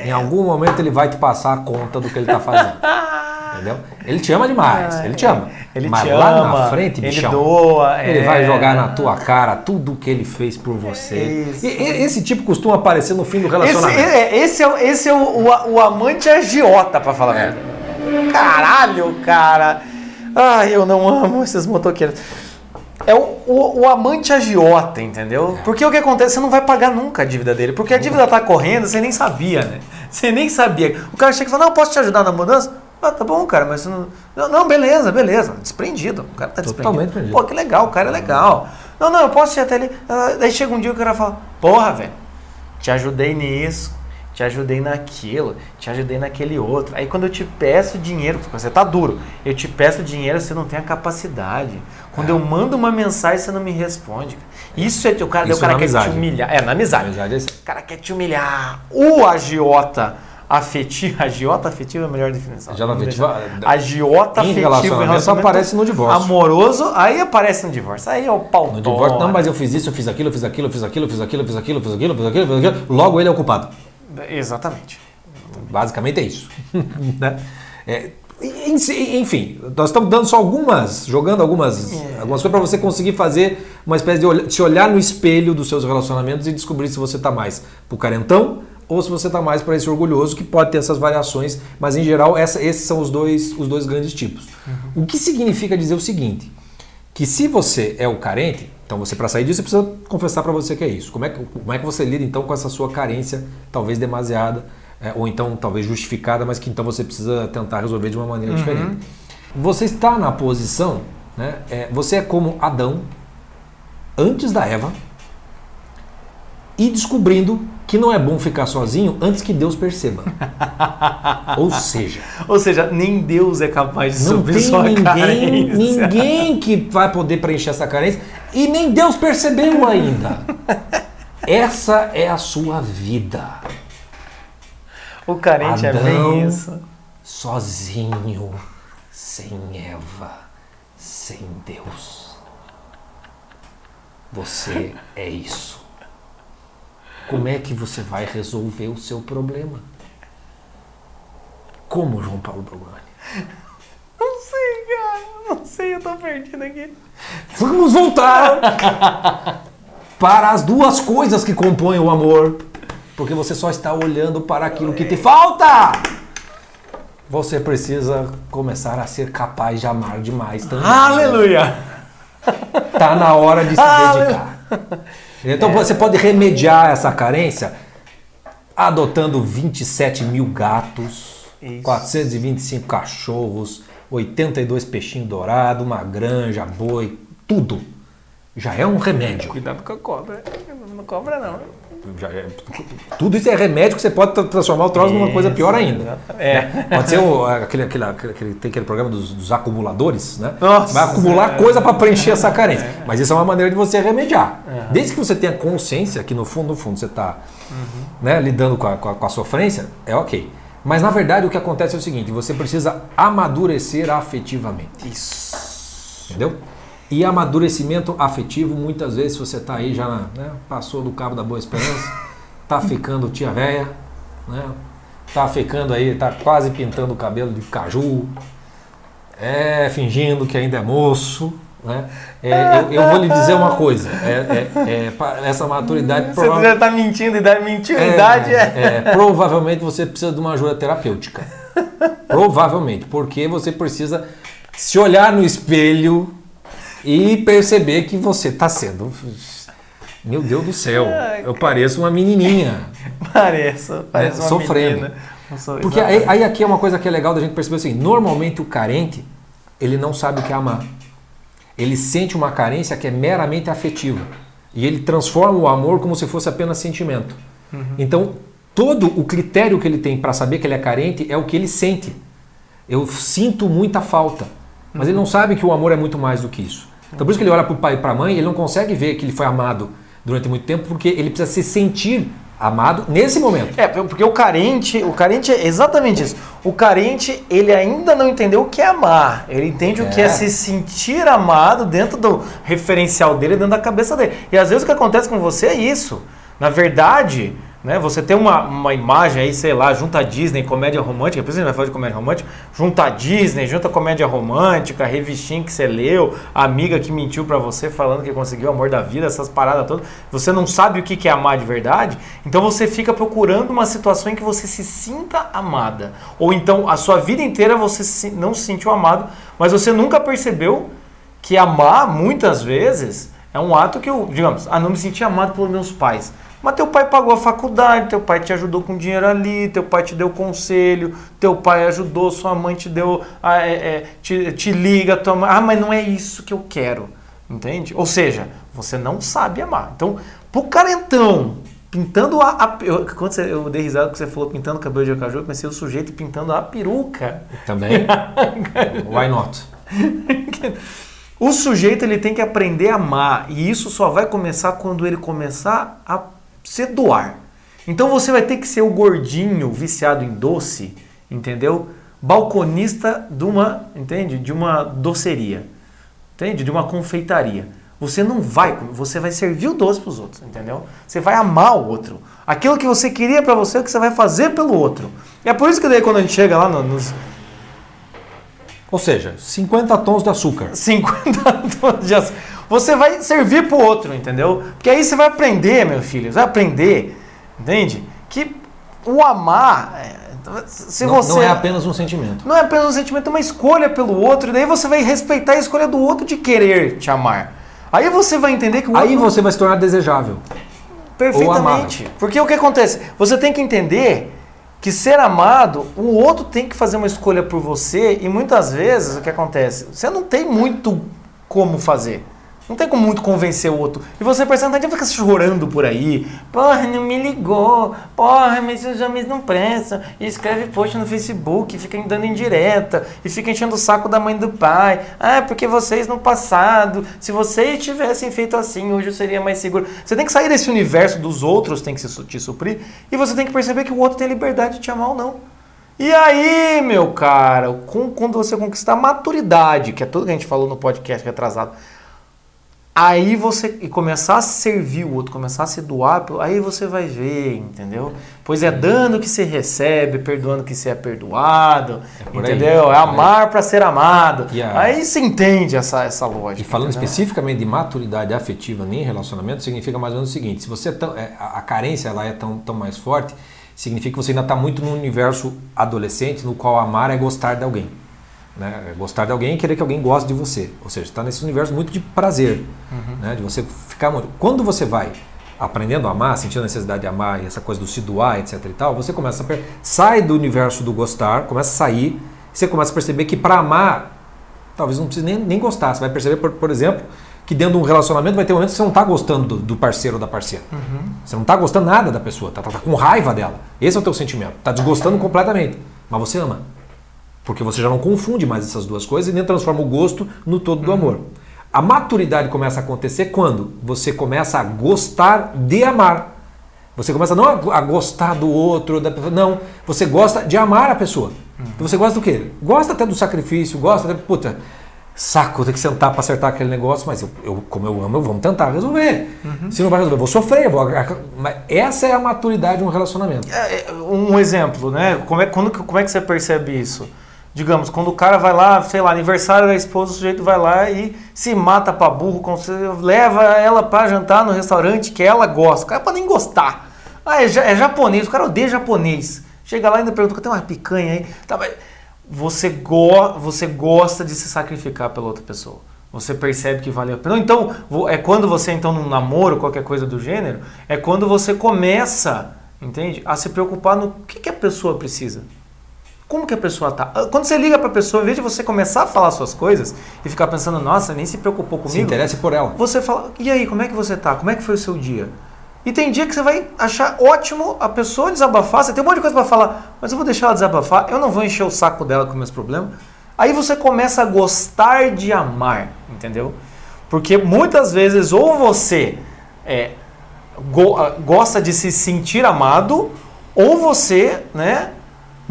Em algum momento ele vai te passar a conta do que ele está fazendo. Entendeu? Ele te ama demais, ele te ama. Ele Mas te lá ama, na frente, ele bichão, doa, ele é. vai jogar na tua cara tudo o que ele fez por você. Isso. E- e- esse tipo costuma aparecer no fim do Esse, relacionamento. é, esse é, o- esse é o, o, o amante agiota, pra falar É. verdade. Caralho, cara. Ai, eu não amo esses motoqueiros. É o, o, o amante agiota, entendeu? É. Porque o que acontece? Você não vai pagar nunca a dívida dele. Porque a dívida tá correndo, você nem sabia, né? Você nem sabia. O cara chega e fala, não, posso te ajudar na mudança? Ah, tá bom, cara, mas você não... Não, não, beleza, beleza. Desprendido. O cara tá desprendido. Totalmente desprendido. Pô, que legal, o cara é legal. Não, não, eu posso ir até ali. Ah, Daí chega um dia que o cara fala, porra, velho, te ajudei nisso, te ajudei naquilo, te ajudei naquele outro. Aí quando eu te peço dinheiro, porque você tá duro, eu te peço dinheiro, você não tem a capacidade. Quando É. eu mando uma mensagem, você não me responde. Isso é o cara, daí o Isso cara na quer te amizade. humilhar. É, na amizade. Amizade é assim. O cara quer te humilhar. O agiota afetivo, agiota afetivo é a melhor definição. Agiota é, agiota em afetivo relacionamento só aparece no divórcio. Amoroso, aí aparece no divórcio. Aí é o pau. No divórcio, não, mas eu fiz isso, eu fiz aquilo, eu fiz aquilo, eu fiz aquilo, eu fiz aquilo, eu fiz aquilo, eu fiz aquilo, eu fiz aquilo, eu fiz aquilo. Logo ele é o culpado. Exatamente. Basicamente é isso. né? É, en- en- enfim, nós estamos dando só algumas, jogando algumas, algumas coisas para você conseguir fazer uma espécie de se olhar no espelho dos seus relacionamentos e descobrir se você está mais pro carentão ou se você está mais para esse orgulhoso, que pode ter essas variações, mas em geral essa- esses são os dois, os dois grandes tipos. O que significa dizer o seguinte, que se você é o carente, então você para sair disso você precisa confessar para você que é isso. Como é que, como é que você lida então com essa sua carência, talvez demasiada, é, ou então talvez justificada, mas que então você precisa tentar resolver de uma maneira diferente. Você está na posição, né, é, você é como Adão antes da Eva e descobrindo que não é bom ficar sozinho antes que Deus perceba. Ou seja, Ou seja, nem Deus é capaz de não suprir tem ninguém, carência. ninguém que vai poder preencher essa carência e nem Deus percebeu ainda. Essa é a sua vida. O carente é Adão. bem isso. Sozinho, sem Eva, sem Deus. Você é isso. Como é que você vai resolver o seu problema? Como, João Paulo Brogani? Não sei, cara. Não sei, eu tô perdido aqui. Vamos voltar para as duas coisas que compõem o amor. Porque você só está olhando para aquilo que te falta. Você precisa começar a ser capaz de amar demais também. Aleluia! Tá na hora de se Aleluia. dedicar. Então você pode remediar essa carência adotando 27 mil gatos, Isso. 425 cachorros, 82 peixinhos dourados, uma granja, boi, tudo. Já é um remédio. Cuidado com a cobra. Não cobra, não. Já é- tudo isso é remédio que você pode tra- transformar o troço numa coisa pior ainda. É. Pode ser o- aquele, aquele, aquele- tem aquele programa dos, dos acumuladores, né? Nossa, Vai acumular é. coisa para preencher essa carência. Mas isso é uma maneira de você remediar. Desde que você tenha consciência que no fundo, no fundo, você está né, lidando com a, com a- com a sofrência, é ok. Mas na verdade o que acontece é o seguinte: você precisa amadurecer afetivamente. Isso. Entendeu? E amadurecimento afetivo, muitas vezes, você está aí já, né, passou do cabo da boa esperança, tá ficando tia véia, né? Tá ficando aí, tá quase pintando o cabelo de caju, é, fingindo que ainda é moço, né? É, eu, eu vou lhe dizer uma coisa, é, é- é, essa maturidade Você já tá mentindo, idade, mentiu, idade é. é, provavelmente você precisa de uma ajuda terapêutica. Provavelmente, porque você precisa se olhar no espelho e perceber que você está sendo. Meu Deus do céu, eu pareço uma menininha. Pareço, parece É, uma sofrendo. menina. Sou- Porque aí, aí aqui é uma coisa que é legal da gente perceber assim: normalmente o carente, ele não sabe o que é amar. Ele sente uma carência que é meramente afetiva. E ele transforma o amor como se fosse apenas sentimento. Então, todo o critério que ele tem para saber que ele é carente é o que ele sente. Eu sinto muita falta. Mas ele não sabe que o amor é muito mais do que isso. Então, por isso que ele olha para o pai e para a mãe, ele não consegue ver que ele foi amado durante muito tempo, porque ele precisa se sentir amado nesse momento. É, porque o carente, o carente é exatamente isso. O carente, ele ainda não entendeu o que é amar. Ele entende o que é É. se sentir amado dentro do referencial dele, dentro da cabeça dele. E às vezes o que acontece com você é isso. Na verdade, né, você tem uma, uma imagem aí, sei lá, junta a Disney, comédia romântica, isso a gente vai falar de comédia romântica, junta a Disney, junta a comédia romântica, a revistinha que você leu, a amiga que mentiu pra você falando que conseguiu o amor da vida, essas paradas todas. Você não sabe o que é amar de verdade, então você fica procurando uma situação em que você se sinta amada. Ou então a sua vida inteira você não se sentiu amado, mas você nunca percebeu que amar, muitas vezes, é um ato que eu, digamos, ah, não me senti amado pelos meus pais. Mas teu pai pagou a faculdade, teu pai te ajudou com dinheiro ali, teu pai te deu conselho, teu pai ajudou, sua mãe te deu, ah, é, é, te, te liga, tua mãe, ah, mas não é isso que eu quero, entende? Ou seja, você não sabe amar. Então, pro carentão, pintando a... a eu, quando você, eu dei risada que você falou pintando o cabelo de acaju, eu pensei o sujeito pintando a peruca. Também. Why not? O sujeito ele tem que aprender a amar e isso só vai começar quando ele começar a se doar. Então você vai ter que ser o gordinho viciado em doce, entendeu? Balconista de uma, entende? De uma doceria, entende? De uma confeitaria. Você não vai, comer, você vai servir o doce para os outros, entendeu? Você vai amar o outro. Aquilo que você queria para você é o que você vai fazer pelo outro. E é por isso que daí quando a gente chega lá no- nos Ou seja, 50 tons de açúcar. 50 tons de açúcar. Você vai servir pro outro, entendeu? Porque aí você vai aprender, meu filho, você vai aprender, entende? Que o amar, é, se não, você não é apenas um sentimento. não é apenas um sentimento, é uma escolha pelo outro, e daí você vai respeitar a escolha do outro de querer te amar. Aí você vai entender que o Aí outro você vai se tornar desejável. perfeitamente. Porque o que acontece? Você tem que entender que ser amado, o outro tem que fazer uma escolha por você e muitas vezes o que acontece? Você não tem muito como fazer. Não tem como muito convencer o outro. E você percebe, não adianta ficar chorando por aí. Porra, não me ligou. Porra, mas os homens não prestam. E escreve post no Facebook, fica dando indireta. E fica enchendo o saco da mãe do pai. Ah, porque vocês no passado, se vocês tivessem feito assim, hoje eu seria mais seguro. Você tem que sair desse universo dos outros, tem que se- te suprir. E você tem que perceber que o outro tem liberdade de te amar ou não. E aí, meu cara, quando você conquistar a maturidade, que é tudo que a gente falou no podcast retrasado, aí você começar a servir o outro, começar a se doar, aí você vai ver, entendeu? Pois é dando que se recebe, perdoando que se é perdoado, aí, entendeu? é É por amar para ser amado. E a- Aí se entende essa, essa lógica. E falando entendeu? especificamente de maturidade afetiva em relacionamento, significa mais ou menos o seguinte: se você é tão, é, a a carência ela é tão, tão mais forte, significa que você ainda está muito no universo adolescente, no qual amar é gostar de alguém. Né? É gostar de alguém e querer que alguém goste de você. Ou seja, está nesse universo muito de prazer, né? de você ficar muito. Quando você vai aprendendo a amar, sentindo a necessidade de amar e essa coisa do se doar, etc e tal, você começa a per... sai do universo do gostar, começa a sair, você começa a perceber que para amar talvez não precise nem, nem gostar. Você vai perceber, por, por exemplo, que dentro de um relacionamento vai ter momentos que você não está gostando do, do parceiro ou da parceira. Você não está gostando nada da pessoa, tá, tá, tá com raiva dela. Esse é o teu sentimento. Está desgostando completamente. Mas você ama. Porque você já não confunde mais essas duas coisas e nem transforma o gosto no todo do amor. A maturidade começa a acontecer quando você começa a gostar de amar. Você começa não a, a gostar do outro, da pessoa, não. Você gosta de amar a pessoa. Então você gosta do quê? Gosta até do sacrifício, gosta até, puta, saco, tem que sentar para acertar aquele negócio, mas eu, eu, como eu amo, eu vamos tentar resolver. Se não vai resolver, eu vou sofrer, eu vou, mas essa é a maturidade de um relacionamento. É, é, um exemplo, né? Como é, quando, como é que você percebe isso? Digamos, quando o cara vai lá, sei lá, aniversário da esposa, o sujeito vai lá e se mata pra burro, leva ela pra jantar no restaurante que ela gosta. O cara pode nem gostar. Ah, é, é japonês, o cara odeia japonês. Chega lá e ainda pergunta, tem uma picanha aí? Tá, mas você, go você gosta de se sacrificar pela outra pessoa. Você percebe que valeu a pena. Então, é quando você, então, num namoro, qualquer coisa do gênero, é quando você começa, entende? A se preocupar no que, que a pessoa precisa. Como que a pessoa tá? Ah, Quando você liga pra pessoa, em vez de você começar a falar suas coisas e ficar pensando, nossa, nem se preocupou comigo. Se interesse por ela. Você fala, e aí, como é que você tá? Como é que foi o seu dia? E tem dia que você vai achar ótimo a pessoa desabafar. Você tem um monte de coisa pra falar, mas eu vou deixar ela desabafar, eu não vou encher o saco dela com meus problemas. Aí você começa a gostar de amar, entendeu? Porque muitas vezes ou você é, go- ah, gosta de se sentir amado, ou você, né,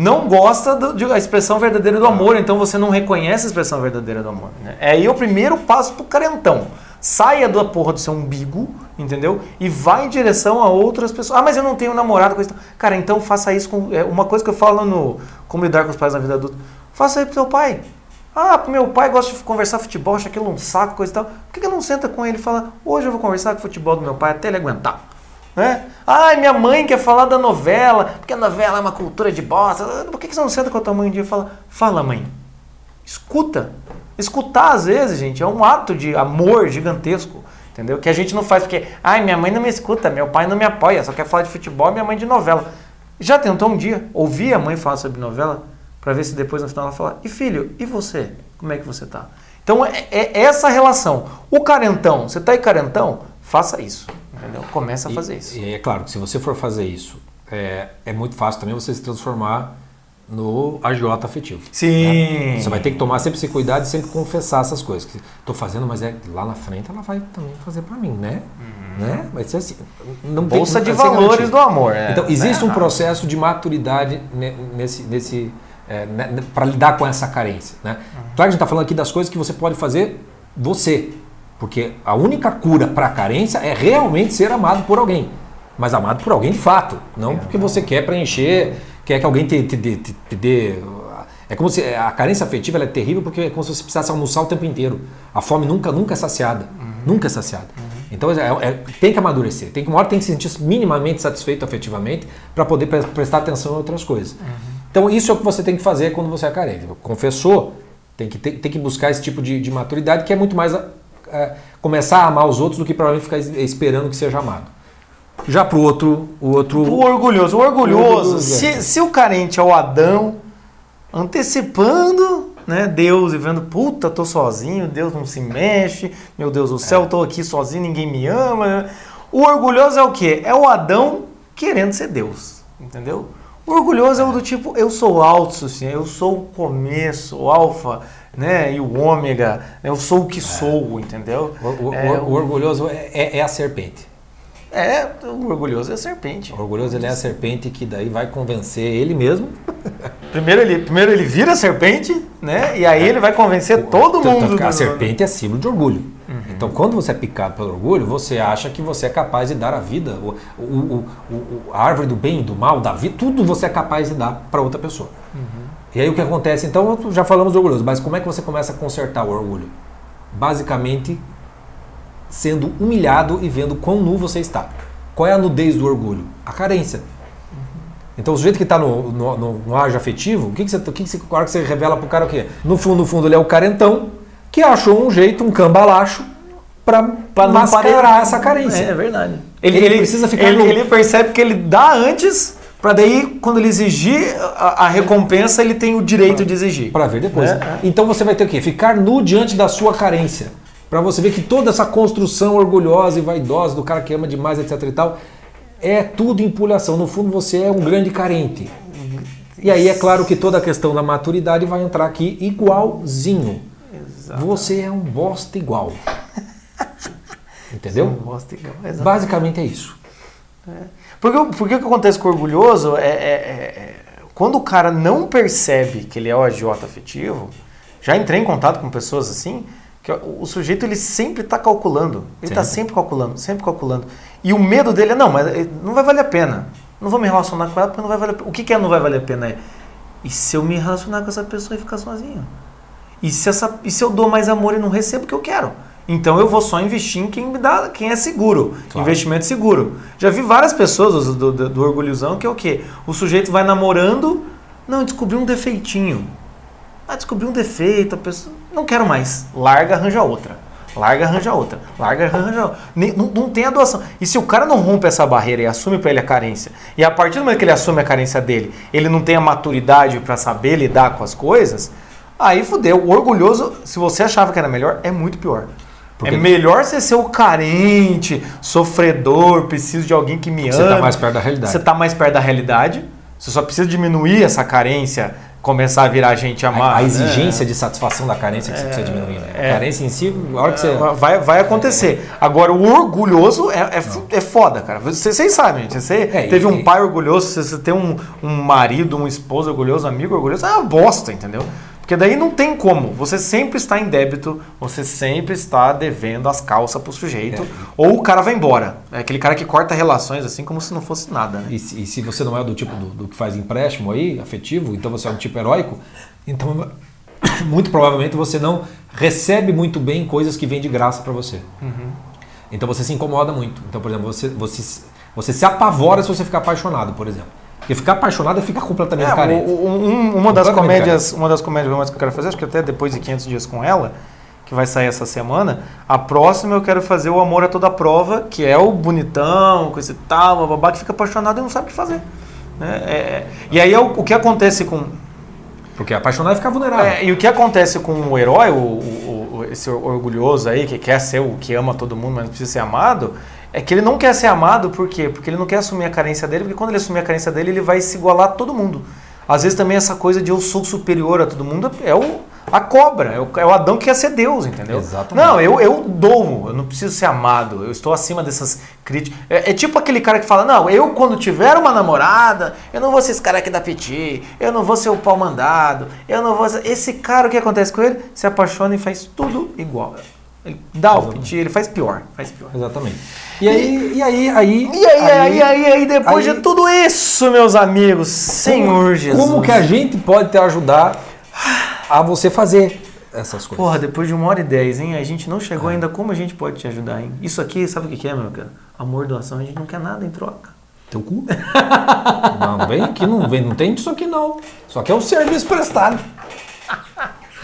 não gosta do- de a expressão verdadeira do amor, então você não reconhece a expressão verdadeira do amor. Né? É aí o primeiro passo pro carentão. Saia da porra do seu umbigo, entendeu? E vá em direção a outras pessoas. Ah, mas eu não tenho namorado com isso. Cara, então faça isso com. É uma coisa que eu falo no Como lidar com os pais na vida adulta. Faça aí pro seu pai. Ah, meu pai gosta de conversar futebol, acha aquilo um saco, coisa e tal. Por que, que não senta com ele e fala, hoje eu vou conversar com o futebol do meu pai até ele aguentar? Né? Ai, minha mãe quer falar da novela, porque a novela é uma cultura de bosta. Por que, você não senta com a tua mãe um dia e fala, fala mãe, escuta. Escutar, às vezes, gente, é um ato de amor gigantesco. Entendeu? Que a gente não faz porque, ai, minha mãe não me escuta, meu pai não me apoia, só quer falar de futebol, minha mãe de novela. Já tentou um dia ouvir a mãe falar sobre novela para ver se depois no final ela fala: "E filho, e você? Como é que você tá?" Então é, é essa relação. O carentão, você tá aí carentão, faça isso, entendeu? Começa a fazer isso. E é claro que se você for fazer isso, é, é muito fácil também você se transformar no agiota afetivo. Sim. Você vai ter que tomar sempre esse cuidado e sempre confessar essas coisas. Que Tô fazendo, mas é lá na frente ela vai também fazer para mim, né? né? Vai ser assim. Não tem- Bolsa de vai ser valores do amor. é, Então, existe né? um processo de maturidade ne- nesse, nesse, para lidar com essa carência. Né? Claro que a gente está falando aqui das coisas que você pode fazer você. Porque a única cura para a carência é realmente ser amado por alguém. Mas amado por alguém de fato. Não porque você quer preencher, quer que alguém te, te, dê- te, te dê. É como se a carência afetiva é terrível porque é como se você precisasse almoçar o tempo inteiro. A fome nunca, nunca é saciada. Nunca é saciada. Então é- é- tem que amadurecer. Tem que, uma hora tem que se sentir minimamente satisfeito afetivamente para poder pre- prestar atenção em outras coisas. Então isso é o que você tem que fazer quando você é carente. Confessou, tem que, tem, tem que buscar esse tipo de, de maturidade que é muito mais é, começar a amar os outros do que provavelmente ficar es- esperando que seja amado. Já pro outro, o outro O orgulhoso. O orgulhoso, orgulhoso, se, é. se o carente é o Adão, antecipando né, Deus e vendo, puta, tô sozinho, Deus não se mexe, meu Deus do céu, tô aqui sozinho, ninguém me ama. O orgulhoso é o quê? É o Adão querendo ser Deus, entendeu? O orgulhoso é o do tipo, eu sou autossuficiente, eu sou o começo, o alfa, né, e o ômega, eu sou o que sou, entendeu? O, o- é, o orgulhoso é, é- é a serpente. é, o orgulhoso é a serpente. O orgulhoso ele é a serpente que daí vai convencer ele mesmo. Primeiro ele, primeiro ele vira serpente, né? E aí ele vai convencer todo mundo. A do- serpente é símbolo de orgulho. Uhum. Então, quando você é picado pelo orgulho, você acha que você é capaz de dar a vida, o, o- o- o- o- a árvore do bem, do mal, da vida, tudo você é capaz de dar para outra pessoa. Uhum. E aí o que acontece? Então, já falamos do orgulhoso, mas como é que você começa a consertar o orgulho? Basicamente, sendo humilhado e vendo quão nu você está. Qual é a nudez do orgulho? A carência. Então, o sujeito que está no, no, no, no ágio afetivo, o que, que você, o que, que você, hora que você revela pro cara o quê? No fundo, no fundo, ele é o carentão que achou um jeito, um cambalacho, para mascarar essa carência. É, é verdade. Ele precisa ficar ele, nu. ele percebe que ele dá antes, pra daí, quando ele exigir a, a recompensa, ele tem o direito de exigir. Para ver depois. É, é. Então você vai ter o quê? Ficar nu diante da sua carência. Para você ver que toda essa construção orgulhosa e vaidosa do cara que ama demais, etc e tal, é tudo empulhação. No fundo você é um grande carente. E aí é claro que toda a questão da maturidade vai entrar aqui igualzinho. Você é um bosta igual. Entendeu? Bosta igual, exato. Basicamente é isso. Porque, o- porque o que acontece com o orgulhoso é, é- é- é- quando o cara não percebe que ele é o agiota afetivo, já entrei em contato com pessoas assim, que o, sujeito ele sempre está calculando. Ele está Sempre. sempre calculando, sempre calculando. E o medo dele é, não, mas eh, não vai valer a pena. Não vou me relacionar com ela porque não vai valer a pena. O que, que é não vai valer a pena? É, e se eu me relacionar com essa pessoa e ficar sozinho? E se, essa, e se eu dou mais amor e não recebo o que eu quero? Então eu vou só investir em quem me dá, quem é seguro. Claro. Investimento seguro. Já vi várias pessoas do, do, do que é o quê? O sujeito vai namorando, não, descobriu um defeitinho. Ah, descobriu um defeito, a pessoa. Não quero mais. Larga, arranja outra. Larga, arranja outra. Larga, arranja outra. Não, não tem a doação. E se o cara não rompe essa barreira e assume pra ele a carência, e a partir do momento que ele assume a carência dele, ele não tem a maturidade pra saber lidar com as coisas, aí fudeu. O orgulhoso, se você achava que era melhor, é muito pior. Porque- É melhor você ser o carente, sofredor, preciso de alguém que me Você ama. tá mais perto da realidade. Você tá mais perto da realidade. Você só precisa diminuir essa carência, começar a virar gente amada. A, a né? exigência de satisfação da carência que você precisa diminuir. Né? é. A carência em si, a hora que você. Vai, vai acontecer. Agora, o orgulhoso é, é, é foda, cara. Vocês, vocês sabem, gente. Você É, teve e- um pai orgulhoso, você, você tem um, um marido, um esposo orgulhoso, um amigo orgulhoso, é uma bosta, entendeu? Porque daí não tem como. Você sempre está em débito, você sempre está devendo as calças pro sujeito, É. ou o cara vai embora. É aquele cara que corta relações assim como se não fosse nada, né? E, se- e se você não é do tipo do, do que faz empréstimo aí, afetivo, então você é um tipo heróico, então muito provavelmente você não recebe muito bem coisas que vêm de graça para você. Então você se incomoda muito. Então, por exemplo, você, você, você se apavora se você ficar apaixonado, por exemplo. Porque ficar apaixonado é ficar completamente É, carente. o- um- uma das comédias, uma das comédias românticas que eu quero fazer, acho que até depois de 500 dias com ela, que vai sair essa semana, a próxima eu quero fazer o Amor a Toda Prova, que é o bonitão, coisa e tal, babá, que fica apaixonado e não sabe o que fazer. né? É, é, e aí é o, o que acontece com Porque apaixonado é ficar vulnerável. é, e o que acontece com o herói, o, o- o- esse orgulhoso aí, que quer ser o que ama todo mundo, mas não precisa ser amado, é que ele não quer ser amado, por quê? Porque ele não quer assumir a carência dele, porque quando ele assumir a carência dele, ele vai se igualar a todo mundo. Às vezes também essa coisa de eu sou superior a todo mundo é o, a cobra, é o, é o Adão que quer ser Deus, entendeu? Exatamente. Não, eu, eu dou, eu não preciso ser amado, eu estou acima dessas críticas. É, é tipo aquele cara que fala, não, eu quando tiver uma namorada, eu não vou ser esse cara aqui da piti, eu não vou ser o pau mandado, eu não vou ser... Esse cara, o que acontece com ele? Se apaixona e faz tudo igual. Ele dá o piti, ele faz pior, faz pior. Exatamente. E aí, e aí, aí. E aí, aí, aí, aí, depois aí- de tudo isso, meus amigos, Senhor Jesus. Como que a gente pode te ajudar a você fazer essas coisas. Porra, depois de uma hora e dez, hein? A gente não chegou ainda. Como a gente pode te ajudar, hein? Isso aqui, sabe o que que é, meu cara? Amor, doação, a gente não quer nada em troca. Teu cu? não, vem aqui, não, vem, não tem isso aqui não. Isso aqui é um serviço prestado.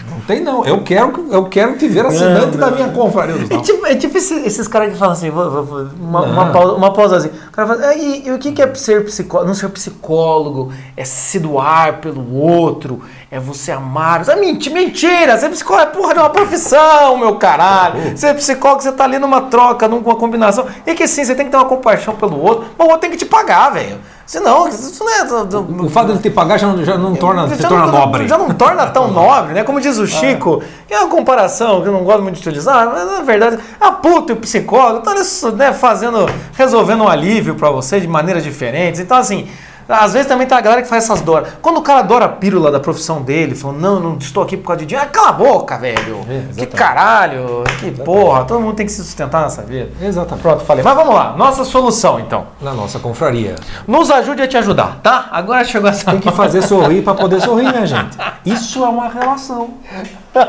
Não tem não. Eu quero, eu quero te ver assinante Não, da minha confraria dos É tipo, é tipo esse- esses caras que falam assim, vou- vou- vou- uma, uma, pausa, uma pausazinha. O cara fala, "Ah, e, e o que que é ser psicólogo? Não ser psicólogo, é se doar pelo outro, é você amar. É mentira, mentira! Ser psicólogo é porra de uma profissão, meu caralho. Ser psicólogo, você tá ali numa troca, numa combinação. E que sim, você tem que ter uma compaixão pelo outro, mas o outro tem que te pagar, velho. Senão, isso não é. O fato de ele te pagar já não, já não torna, se Já torna não- nobre. Já não torna tão nobre, né? Como diz o Chico, que é uma comparação que eu não gosto muito de utilizar, mas na verdade, a puta e o psicólogo estão né, fazendo, resolvendo um alívio pra você de maneiras diferentes. Então, assim, às vezes também tem a galera que faz essas doras. Quando o cara adora a pílula da profissão dele, falando, não, não estou aqui por causa de dinheiro, ah, cala a boca, velho. É, que exatamente. caralho, que porra, todo mundo tem que se sustentar nessa vida. Exatamente. Pronto, falei. Mas vamos lá, nossa solução então. Na nossa confraria. Nos ajude a te ajudar, tá? Agora chegou essa Tem que fazer sorrir para poder sorrir, minha gente. Isso é uma relação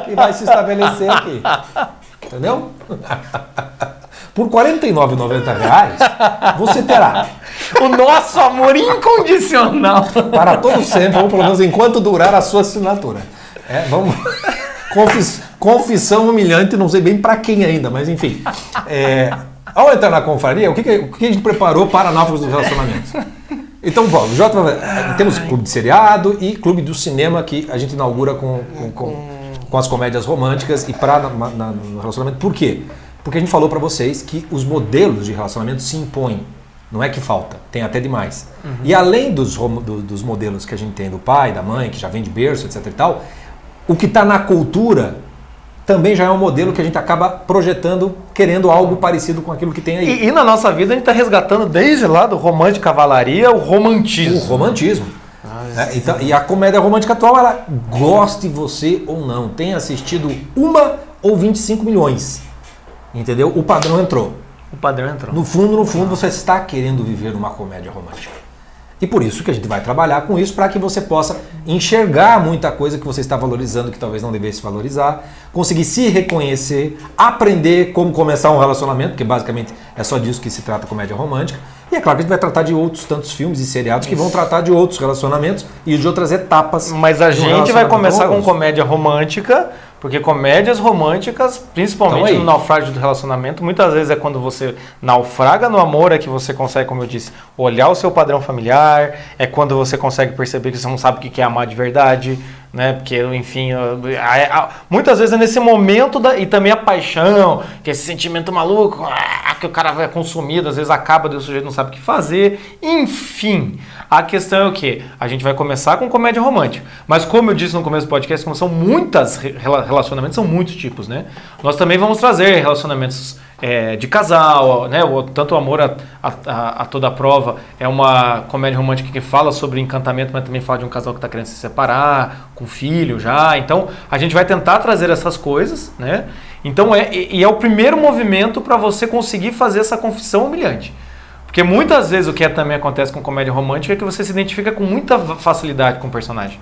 que vai se estabelecer aqui. Entendeu? Por 49,90 reais, você terá o nosso amor incondicional. para todo sempre, ou pelo menos enquanto durar a sua assinatura. É, vamos. Confis- confissão humilhante, não sei bem para quem ainda, mas enfim. É, ao entrar na confraria, o que, que- o que a gente preparou para náufragos dos relacionamentos? Então, Paulo, J, temos clube de seriado e clube do cinema que a gente inaugura com, com, com, com as comédias românticas e para no relacionamento. Por quê? Porque a gente falou para vocês que os modelos de relacionamento se impõem. Não é que falta, tem até demais. E além dos, do- dos modelos que a gente tem do pai, da mãe, que já vem de berço, etc e tal, o que está na cultura também já é um modelo que a gente acaba projetando, querendo algo parecido com aquilo que tem aí. E, e na nossa vida a gente está resgatando desde lá do romântico cavalaria o O romantismo. romantismo. né? Então, e a comédia romântica atual, ela goste você ou não, tenha assistido uma ou 25 milhões. Entendeu? O padrão entrou. O padrão entrou. No fundo, no fundo, você está querendo viver uma comédia romântica. E por isso que a gente vai trabalhar com isso para que você possa enxergar muita coisa que você está valorizando que talvez não devesse valorizar, conseguir se reconhecer, aprender como começar um relacionamento, porque basicamente é só disso que se trata comédia romântica. E é claro que a gente vai tratar de outros tantos filmes e seriados que vão tratar de outros relacionamentos e de outras etapas. Mas a gente vai começar com comédia romântica, porque comédias românticas, principalmente Então no naufrágio do relacionamento, muitas vezes é quando você naufraga no amor, é que você consegue, como eu disse, olhar o seu padrão familiar, é quando você consegue perceber que você não sabe o que é amar de verdade, né? Porque, enfim, muitas vezes é nesse momento da, e também a paixão, que é esse sentimento maluco, ah, que o cara vai consumido, às vezes acaba, o sujeito não sabe o que fazer. Enfim, a questão é o quê? A gente vai começar com comédia romântica. Mas como eu disse no começo do podcast, como são muitas re- rela- relacionamentos, são muitos tipos, né? Nós também vamos trazer relacionamentos é, de casal, né? O, tanto o amor a, a, a- toda prova é uma comédia romântica que fala sobre encantamento, mas também fala de um casal que está querendo se separar, com filho já. Então a gente vai tentar trazer essas coisas, né? Então é e é o primeiro movimento para você conseguir fazer essa confissão humilhante. Porque muitas vezes o que é- também acontece com comédia romântica é que você se identifica com muita fa- facilidade com o personagem.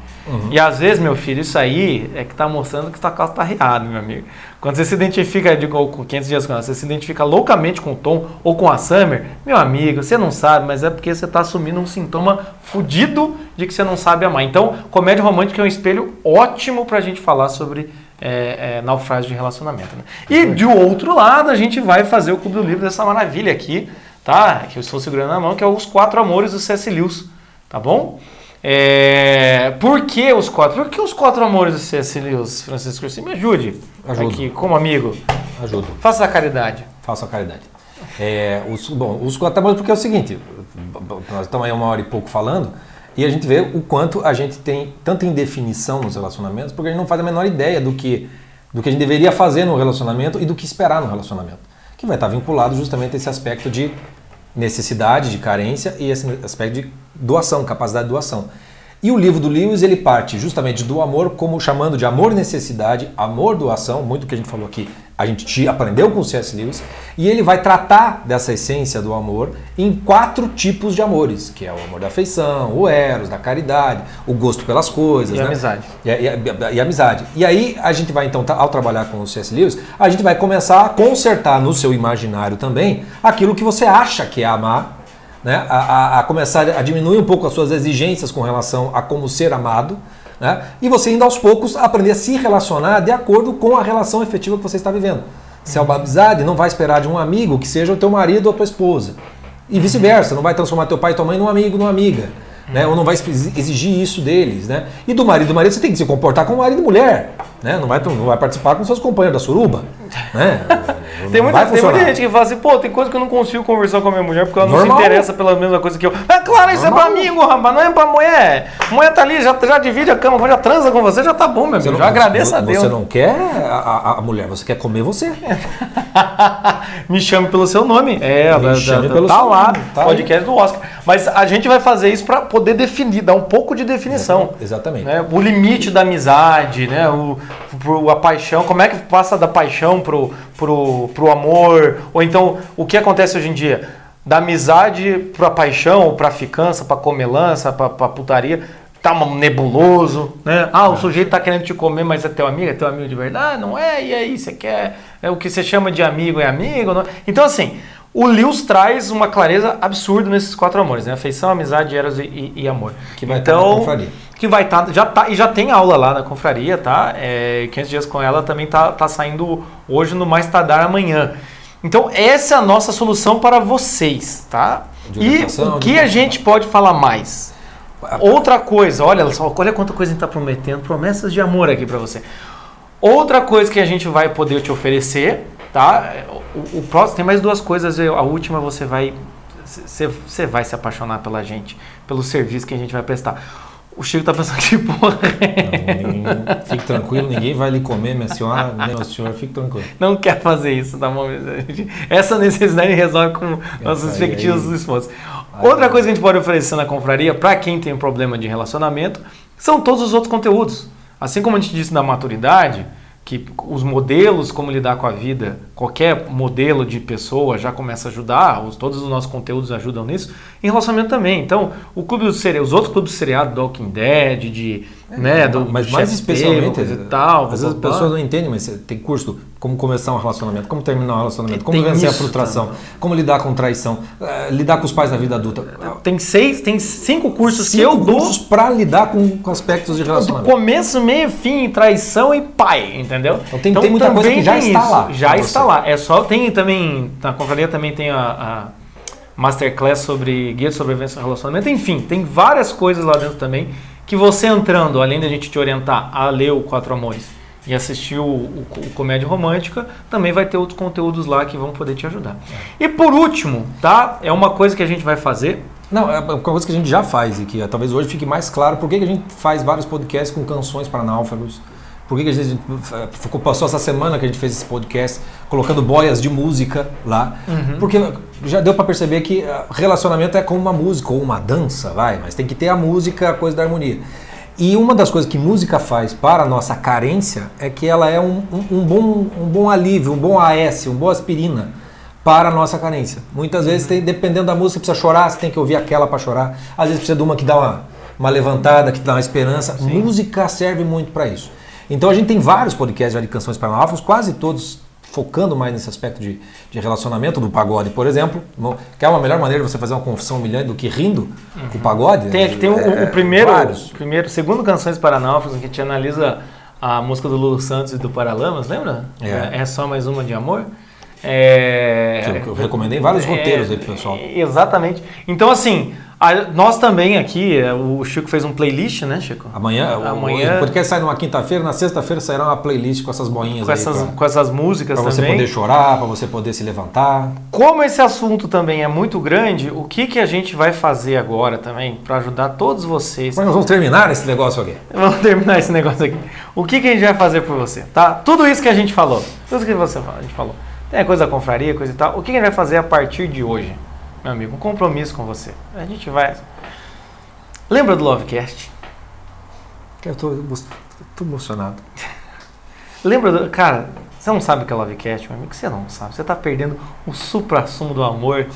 E às vezes, meu filho, isso aí é que tá mostrando que sua calça tá riada, meu amigo. Quando você se identifica, digo, com 500 dias com ela, você se identifica loucamente com o Tom ou com a Summer, meu amigo, você não sabe, mas é porque você tá assumindo um sintoma fudido de que você não sabe amar. Então, comédia romântica é um espelho ótimo pra gente falar sobre é, é, naufrágio de relacionamento. Né? E de outro lado, a gente vai fazer o Clube do Livro dessa maravilha aqui, tá? Que eu estou segurando na mão, que é os Quatro Amores do C.S. Lewis, tá bom? É, por que os quatro? Por que os quatro amores do C.S. Lewis, Francisco? Me ajude Ajudo. aqui, como amigo. Ajuda. Faça a caridade. Faça a caridade. É, os, bom, os quatro amores, porque é o seguinte, nós estamos aí uma hora e pouco falando, e a gente vê o quanto a gente tem tanta indefinição nos relacionamentos, porque a gente não faz a menor ideia do que, do que a gente deveria fazer no relacionamento e do que esperar no relacionamento. Que vai estar vinculado justamente a esse aspecto de necessidade, de carência e esse aspecto de doação, capacidade de doação. E o livro do Lewis, ele parte justamente do amor, como chamando de amor necessidade, amor doação, muito que a gente falou aqui a gente te aprendeu com o C.S. Lewis, e ele vai tratar dessa essência do amor em quatro tipos de amores, que é o amor da afeição, o eros, da caridade, o gosto pelas coisas, E né? amizade. E, e e a amizade. E aí a gente vai então, ao trabalhar com o C.S. Lewis, a gente vai começar a consertar no seu imaginário também aquilo que você acha que é amar, né? a, a- a começar a diminuir um pouco as suas exigências com relação a como ser amado, né? e você indo aos poucos aprender a se relacionar de acordo com a relação efetiva que você está vivendo. Se é uma amizade, não vai esperar de um amigo que seja o teu marido ou a tua esposa. E vice-versa, não vai transformar teu pai e tua mãe num amigo, numa amiga. Né? Ou não vai exi- exigir isso deles. Né? E do marido e do marido você tem que se comportar como marido e mulher. Né? Não, vai, não vai participar com seus companheiros da suruba. Né? Tem Não muita, tem muita gente que fala assim, pô, tem coisa que eu não consigo conversar com a minha mulher porque ela não Normal. se interessa pela mesma coisa que eu. É claro, isso Normal. é pra amigo, rapaz, não é pra mulher. Mulher tá ali, já, já divide a cama, já transa com você, já tá bom, meu Você amigo. não- Já agradeça a você Deus. não quer a, a- a mulher, você quer comer você. Me chame pelo seu nome. É, Me da- chame da- pelo tá seu lá, nome, tá aí. podcast do Oscar. Mas a gente vai fazer isso pra poder definir, dar um pouco de definição. Exatamente. né? O limite da amizade, né? O, a paixão, como é que passa da paixão pro, pro, pro amor? Ou então, o que acontece hoje em dia? Da amizade pra paixão, pra ficança, pra comelança, pra, pra putaria. Tá um nebuloso, né? Ah, o sujeito tá querendo te comer, mas é teu amigo, é teu amigo de verdade? Não é? E aí, você quer... É o que você chama de amigo é amigo? Não é? Então, assim, o Lewis traz uma clareza absurda nesses quatro amores, né? Afeição, amizade, eros e, e- e amor. Que vai estar então, na confraria. Que vai estar, já tá, e já tem aula lá na confraria, tá? É, 500 dias com ela também tá, tá saindo hoje no mais tardar amanhã. Então essa é a nossa solução para vocês, tá? E o que a gente pode falar mais? Outra coisa, olha só, olha quanta coisa a gente tá prometendo, promessas de amor aqui para você. Outra coisa que a gente vai poder te oferecer, tá? O, o próximo tem mais duas coisas. A última você vai você vai se apaixonar pela gente, pelo serviço que a gente vai prestar. O Chico tá pensando que porra. é? Não, ninguém- fique tranquilo, ninguém vai lhe comer, minha senhora, nem o senhor, fique tranquilo. não quer fazer isso, tá bom? Essa necessidade resolve com nossas aí, respectivas aí. esposas. Outra coisa que a gente pode oferecer na confraria, para quem tem problema de relacionamento, são todos os outros conteúdos. Assim como a gente disse da maturidade, que os modelos, como lidar com a vida, qualquer modelo de pessoa já começa a ajudar, os, todos os nossos conteúdos ajudam nisso, em relacionamento também. Então, o clube do os outros clubes do seriado, do Walking Dead, de, né, do, mas do mais especialmente, e tal, às vezes as pessoas não entendem, mas tem curso como começar um relacionamento, como terminar um relacionamento, como Tem vencer a frustração, como lidar com traição, eh, lidar com os pais na vida adulta. Tem seis, tem cinco cursos que Cinco eu dou cursos para lidar com, com aspectos de relacionamento. começo, meio, fim, traição e pai, entendeu? Então tem- tem muita coisa também que já está isso, lá Já está você. lá. É só tem também na confraria também tem a, a masterclass sobre guia de sobrevivência no relacionamento. Enfim, tem várias coisas lá dentro também que você entrando, além da gente te orientar a ler o Quatro Amores e assistir o, o- o Comédia Romântica, também vai ter outros conteúdos lá que vão poder te ajudar. E por último, tá? É uma coisa que a gente vai fazer Não, é uma coisa que a gente já faz e que talvez hoje fique mais claro por que a gente faz vários podcasts com canções para náufragos. Por que que a gente ficou, passou essa semana que a gente fez esse podcast colocando boias de música lá? Porque já deu para perceber que eh, relacionamento é como uma música ou uma dança, vai, mas tem que ter a música, a coisa da harmonia. E uma das coisas que música faz para a nossa carência é que ela é um, um- um bom, um bom alívio, um bom AS, um boa aspirina para a nossa carência. Muitas vezes, tem, dependendo da música, precisa chorar, você tem que ouvir aquela para chorar. Às vezes precisa de uma que dá uma, uma levantada, que dá uma esperança. Música serve muito para isso. Então a gente tem vários podcasts já de canções para náufragos, quase todos focando mais nesse aspecto de, de relacionamento do pagode, por exemplo. Que é uma melhor maneira de você fazer uma confissão humilhante do que rindo com o pagode. Tem aqui tem o, É, o primeiro, vários. primeiro, segundo Canções para Náufragos, que te analisa a música do Lulu Santos e do Paralamas, lembra? É. É, só mais uma de amor. É, eu- eu recomendei vários roteiros aí pro pessoal. Exatamente. Então, assim, a- nós também aqui, é, o Chico fez um playlist, né, Chico? Amanhã, o- Amanhã- o podcast sai numa quinta-feira, na sexta-feira sairá uma playlist com essas boinhas Com aí essas, pra- com essas músicas Pra você também. poder chorar, pra você poder se levantar. Como esse assunto também é muito grande, o que, que a gente vai fazer agora também para ajudar todos vocês Mas nós vamos terminar esse negócio aqui. Vamos terminar esse negócio aqui. O que, que a gente vai fazer por você, tá? Tudo isso que a gente falou, tudo isso que você, a gente falou, tem a coisa da confraria, coisa e tal. O que, que a gente vai fazer a partir de hoje, meu amigo? Um compromisso com você. A gente vai. Lembra do Lovecast? Eu tô, tô emocionado. Lembra do. Cara, Você não sabe o que é Lovecast, meu amigo? Você não sabe. Você tá perdendo o supra-sumo do amor.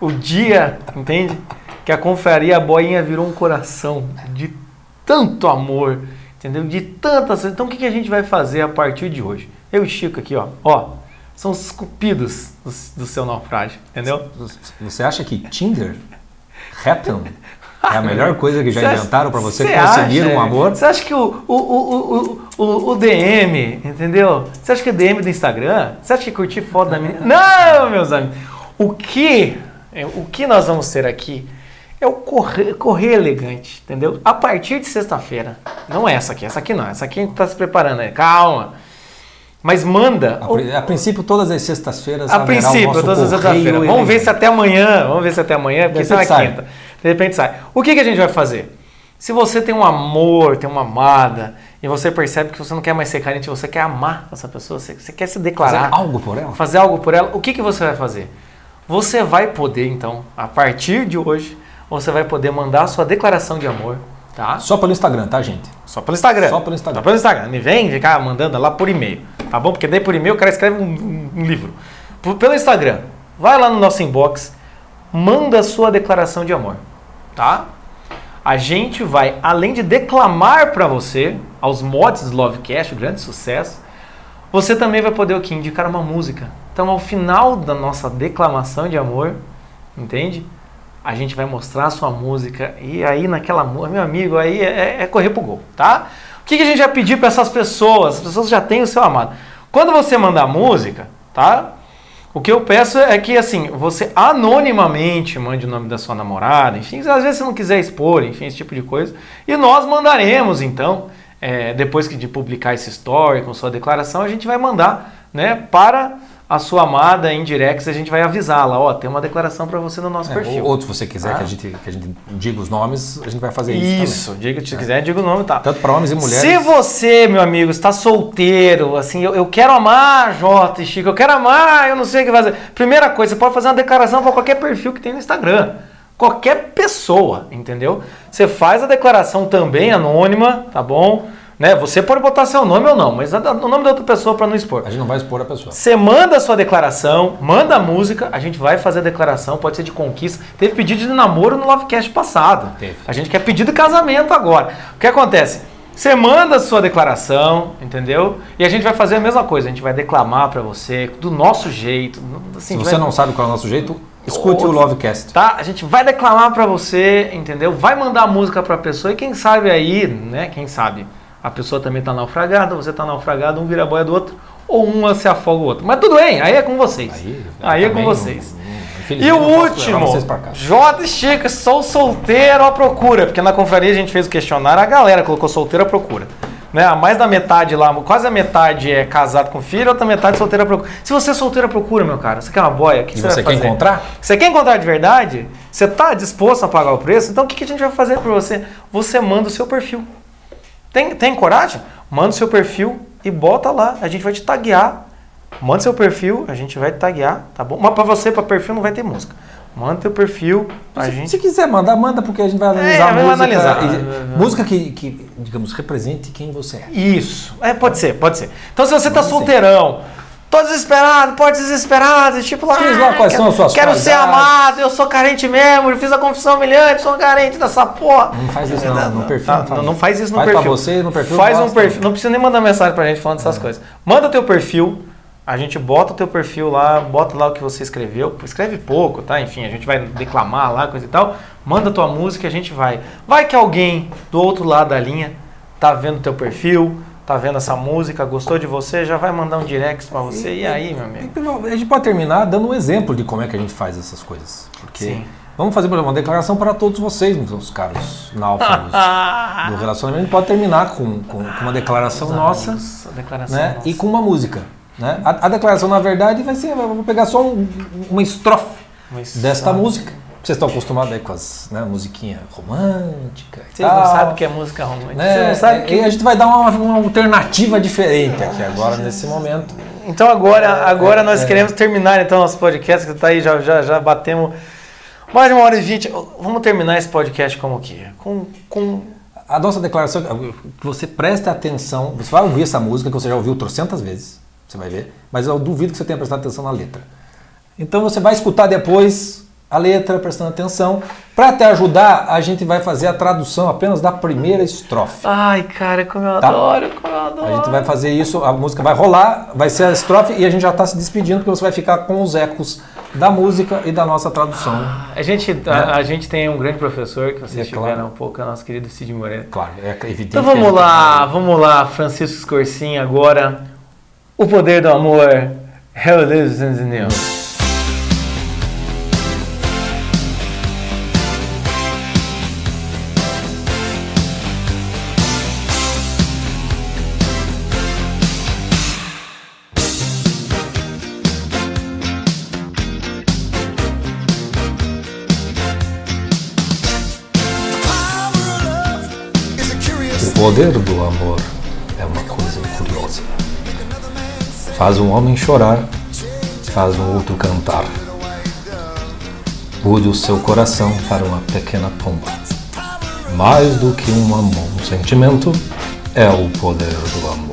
O dia, entende? Que a confraria Boinha virou um coração de tanto amor, entendeu? De tantas. Então o que, que a gente vai fazer a partir de hoje? Eu e Chico aqui, ó. Ó, são os cupidos do, do seu naufrágio, entendeu? Você acha que Tinder, Happen, é a melhor coisa que já inventaram para você conseguir acha- um amor? Você acha que o, o, o, o, o, o DM, entendeu? Você acha que o DM do Instagram? Você acha que curtir foto da menina? Não, meus amigos. O que, é, o que nós vamos ter aqui é o correr, correr elegante, entendeu? A partir de sexta-feira. Não é essa aqui, essa aqui não. Essa aqui a gente tá se preparando aí. Calma. Mas manda. A, a princípio, todas as sextas-feiras A princípio, todas as correio sexta-feiras. Vamos ver se até amanhã. Vamos ver se até amanhã, porque isso é na sai. quinta. De repente sai. O que, que a gente vai fazer? Se você tem um amor, tem uma amada, e você percebe que você não quer mais ser carente, você quer amar essa pessoa, você, você quer se Fazer declarar, algo por ela? fazer algo por ela, o que, que você vai fazer? Você vai poder, então, a partir de hoje, você vai poder mandar a sua declaração de amor, tá? Só pelo Instagram, tá, gente? Só pelo Instagram. Só pelo Instagram. Só pelo Instagram. Me vem ficar mandando lá por e-mail, tá bom? Porque daí por e-mail o cara escreve um, um livro. Por- pelo Instagram. Vai lá no nosso inbox, manda a sua declaração de amor, tá? A gente vai, além de declamar para você, aos mods do Lovecast, o grande sucesso, você também vai poder o quê? Indicar uma música. Então, ao final da nossa declamação de amor, entende? A gente vai mostrar a sua música e aí naquela meu amigo, aí é, é correr pro gol, tá? O que, que a gente vai pedir para essas pessoas? As pessoas já têm o seu amado. Quando você mandar música, tá? O que eu peço é que, assim, você anonimamente mande o nome da sua namorada, enfim, às vezes você não quiser expor, enfim, esse tipo de coisa. E nós mandaremos, então, é, depois que de publicar esse story com sua declaração, a gente vai mandar, né, para a sua amada em direct, a gente vai avisá-la, ó, tem uma declaração para você no nosso É, perfil. ou, ou se você quiser Ah. que, a gente, que a gente diga os nomes, a gente vai fazer isso, Isso, diga, se quiser, diga o nome, tá? também. Tanto para homens e mulheres. Se você, meu amigo, está solteiro, assim, eu, eu quero amar Jota e Chico, eu quero amar, eu não sei o que fazer. Primeira coisa, você pode fazer uma declaração para qualquer perfil que tem no Instagram. Qualquer pessoa, entendeu? Você faz a declaração também anônima, tá bom? Né? Você pode botar seu nome ou não, mas a- o nome da outra pessoa para não expor. A gente não vai expor a pessoa. Você manda a sua declaração, manda a música, a gente vai fazer a declaração, pode ser de conquista. Teve pedido de namoro no Lovecast passado. Teve. A gente quer pedido de casamento agora. O que acontece? Você manda a sua declaração, entendeu? E a gente vai fazer a mesma coisa. A gente vai declamar pra você do nosso jeito. Assim, Se a você vai- não sabe qual é o nosso jeito, escute o. Lovecast. Tá? A gente vai declamar pra você, entendeu? Vai mandar a música pra pessoa e quem sabe aí, né? Quem sabe a pessoa também tá naufragada, você tá naufragado, um vira a boia do outro, ou um se afoga o outro. Mas tudo bem, aí é com vocês. Aí, Aí, é com vocês. não- não- E o último. J. Chica, sou solteiro à procura, porque na confraria a gente fez o questionário, a galera colocou solteiro à procura. Né? Mais da metade lá, quase a metade é casado com filho, a outra metade solteiro à procura. Se você é solteiro à procura, meu cara, você quer uma boia, o que E você, quer fazer? encontrar? Você quer encontrar de verdade? Você está disposto a pagar o preço? Então o que, que a gente vai fazer para você? Você manda o seu perfil. Tem, tem coragem? Manda o seu perfil e bota lá. A gente vai te taguear. Manda seu perfil, a gente vai te taguear, tá bom? Mas para você, para perfil, não vai ter música. Manda teu perfil, a Se, gente. se quiser mandar, manda, porque a gente vai analisar É, a vamos música. analisar. e- música que, que, digamos, represente quem você é. Isso. É, pode ser, pode ser. Então se você tá Vamos sim. Tô desesperado, pode desesperado, tipo lá. Diz lá quais quero, são as suas Quero ser qualidades. amado, eu sou carente mesmo, eu fiz a confissão humilhante, sou carente dessa porra. Não faz isso não, no perfil Tá, não faz não, não isso. faz isso no Faz perfil. pra você, no perfil Faz um gosta. Perfil. Não precisa nem mandar mensagem pra gente falando dessas coisas. Manda teu perfil. A gente bota o teu perfil lá, bota lá o que você escreveu. Escreve pouco, tá? Enfim, a gente vai declamar lá, coisa e tal. Manda tua música e a gente vai. Vai que alguém do outro lado da linha tá vendo teu perfil, tá vendo essa música, gostou de você, já vai mandar um direct pra você. E aí, meu amigo? A gente pode terminar dando um exemplo de como é que a gente faz essas coisas. Porque Sim. vamos fazer exemplo, uma declaração para todos vocês, meus caros náufragos do relacionamento. A gente pode terminar com, com, com uma declaração nossa Nossa, declaração. né? nossa. e com uma música. Né? A, a declaração, na verdade, vai ser. Eu vou pegar só um- uma estrofe desta música. Vocês estão acostumados aí com as né, musiquinha romântica Vocês não sabem o que é música romântica. né? Vocês não sabem que E a gente vai dar uma, uma alternativa diferente aqui agora, nesse momento. Então agora, agora é, nós é. queremos terminar então nosso podcast, que tá aí, já, já, já batemos mais de uma hora e vinte. Vamos terminar esse podcast como que? Com, com A nossa declaração, que você preste atenção, você vai ouvir essa música que você já ouviu trocentas vezes, Você vai ver. Mas eu duvido que você tenha prestado atenção na letra. Então você vai escutar depois a letra, prestando atenção. Para te ajudar, a gente vai fazer a tradução apenas da primeira estrofe. Ai, cara, como eu Tá. adoro, como eu adoro. A gente vai fazer isso, a música vai rolar, vai ser a estrofe e a gente já está se despedindo porque você vai ficar com os ecos da música e da nossa tradução. A gente, a, a gente tem um grande professor que vocês É tiveram claro. um pouco, é nosso querido Cid Moreira. Claro, é evidente. Então vamos lá, vamos lá, Francisco Scorsin agora. O poder do amor. Hell lives in the news. Poder do amor é uma coisa curiosa. Faz um homem chorar, faz um outro cantar. Mude o seu coração para uma pequena pomba. Mais do que um amor, um sentimento, é o poder do amor.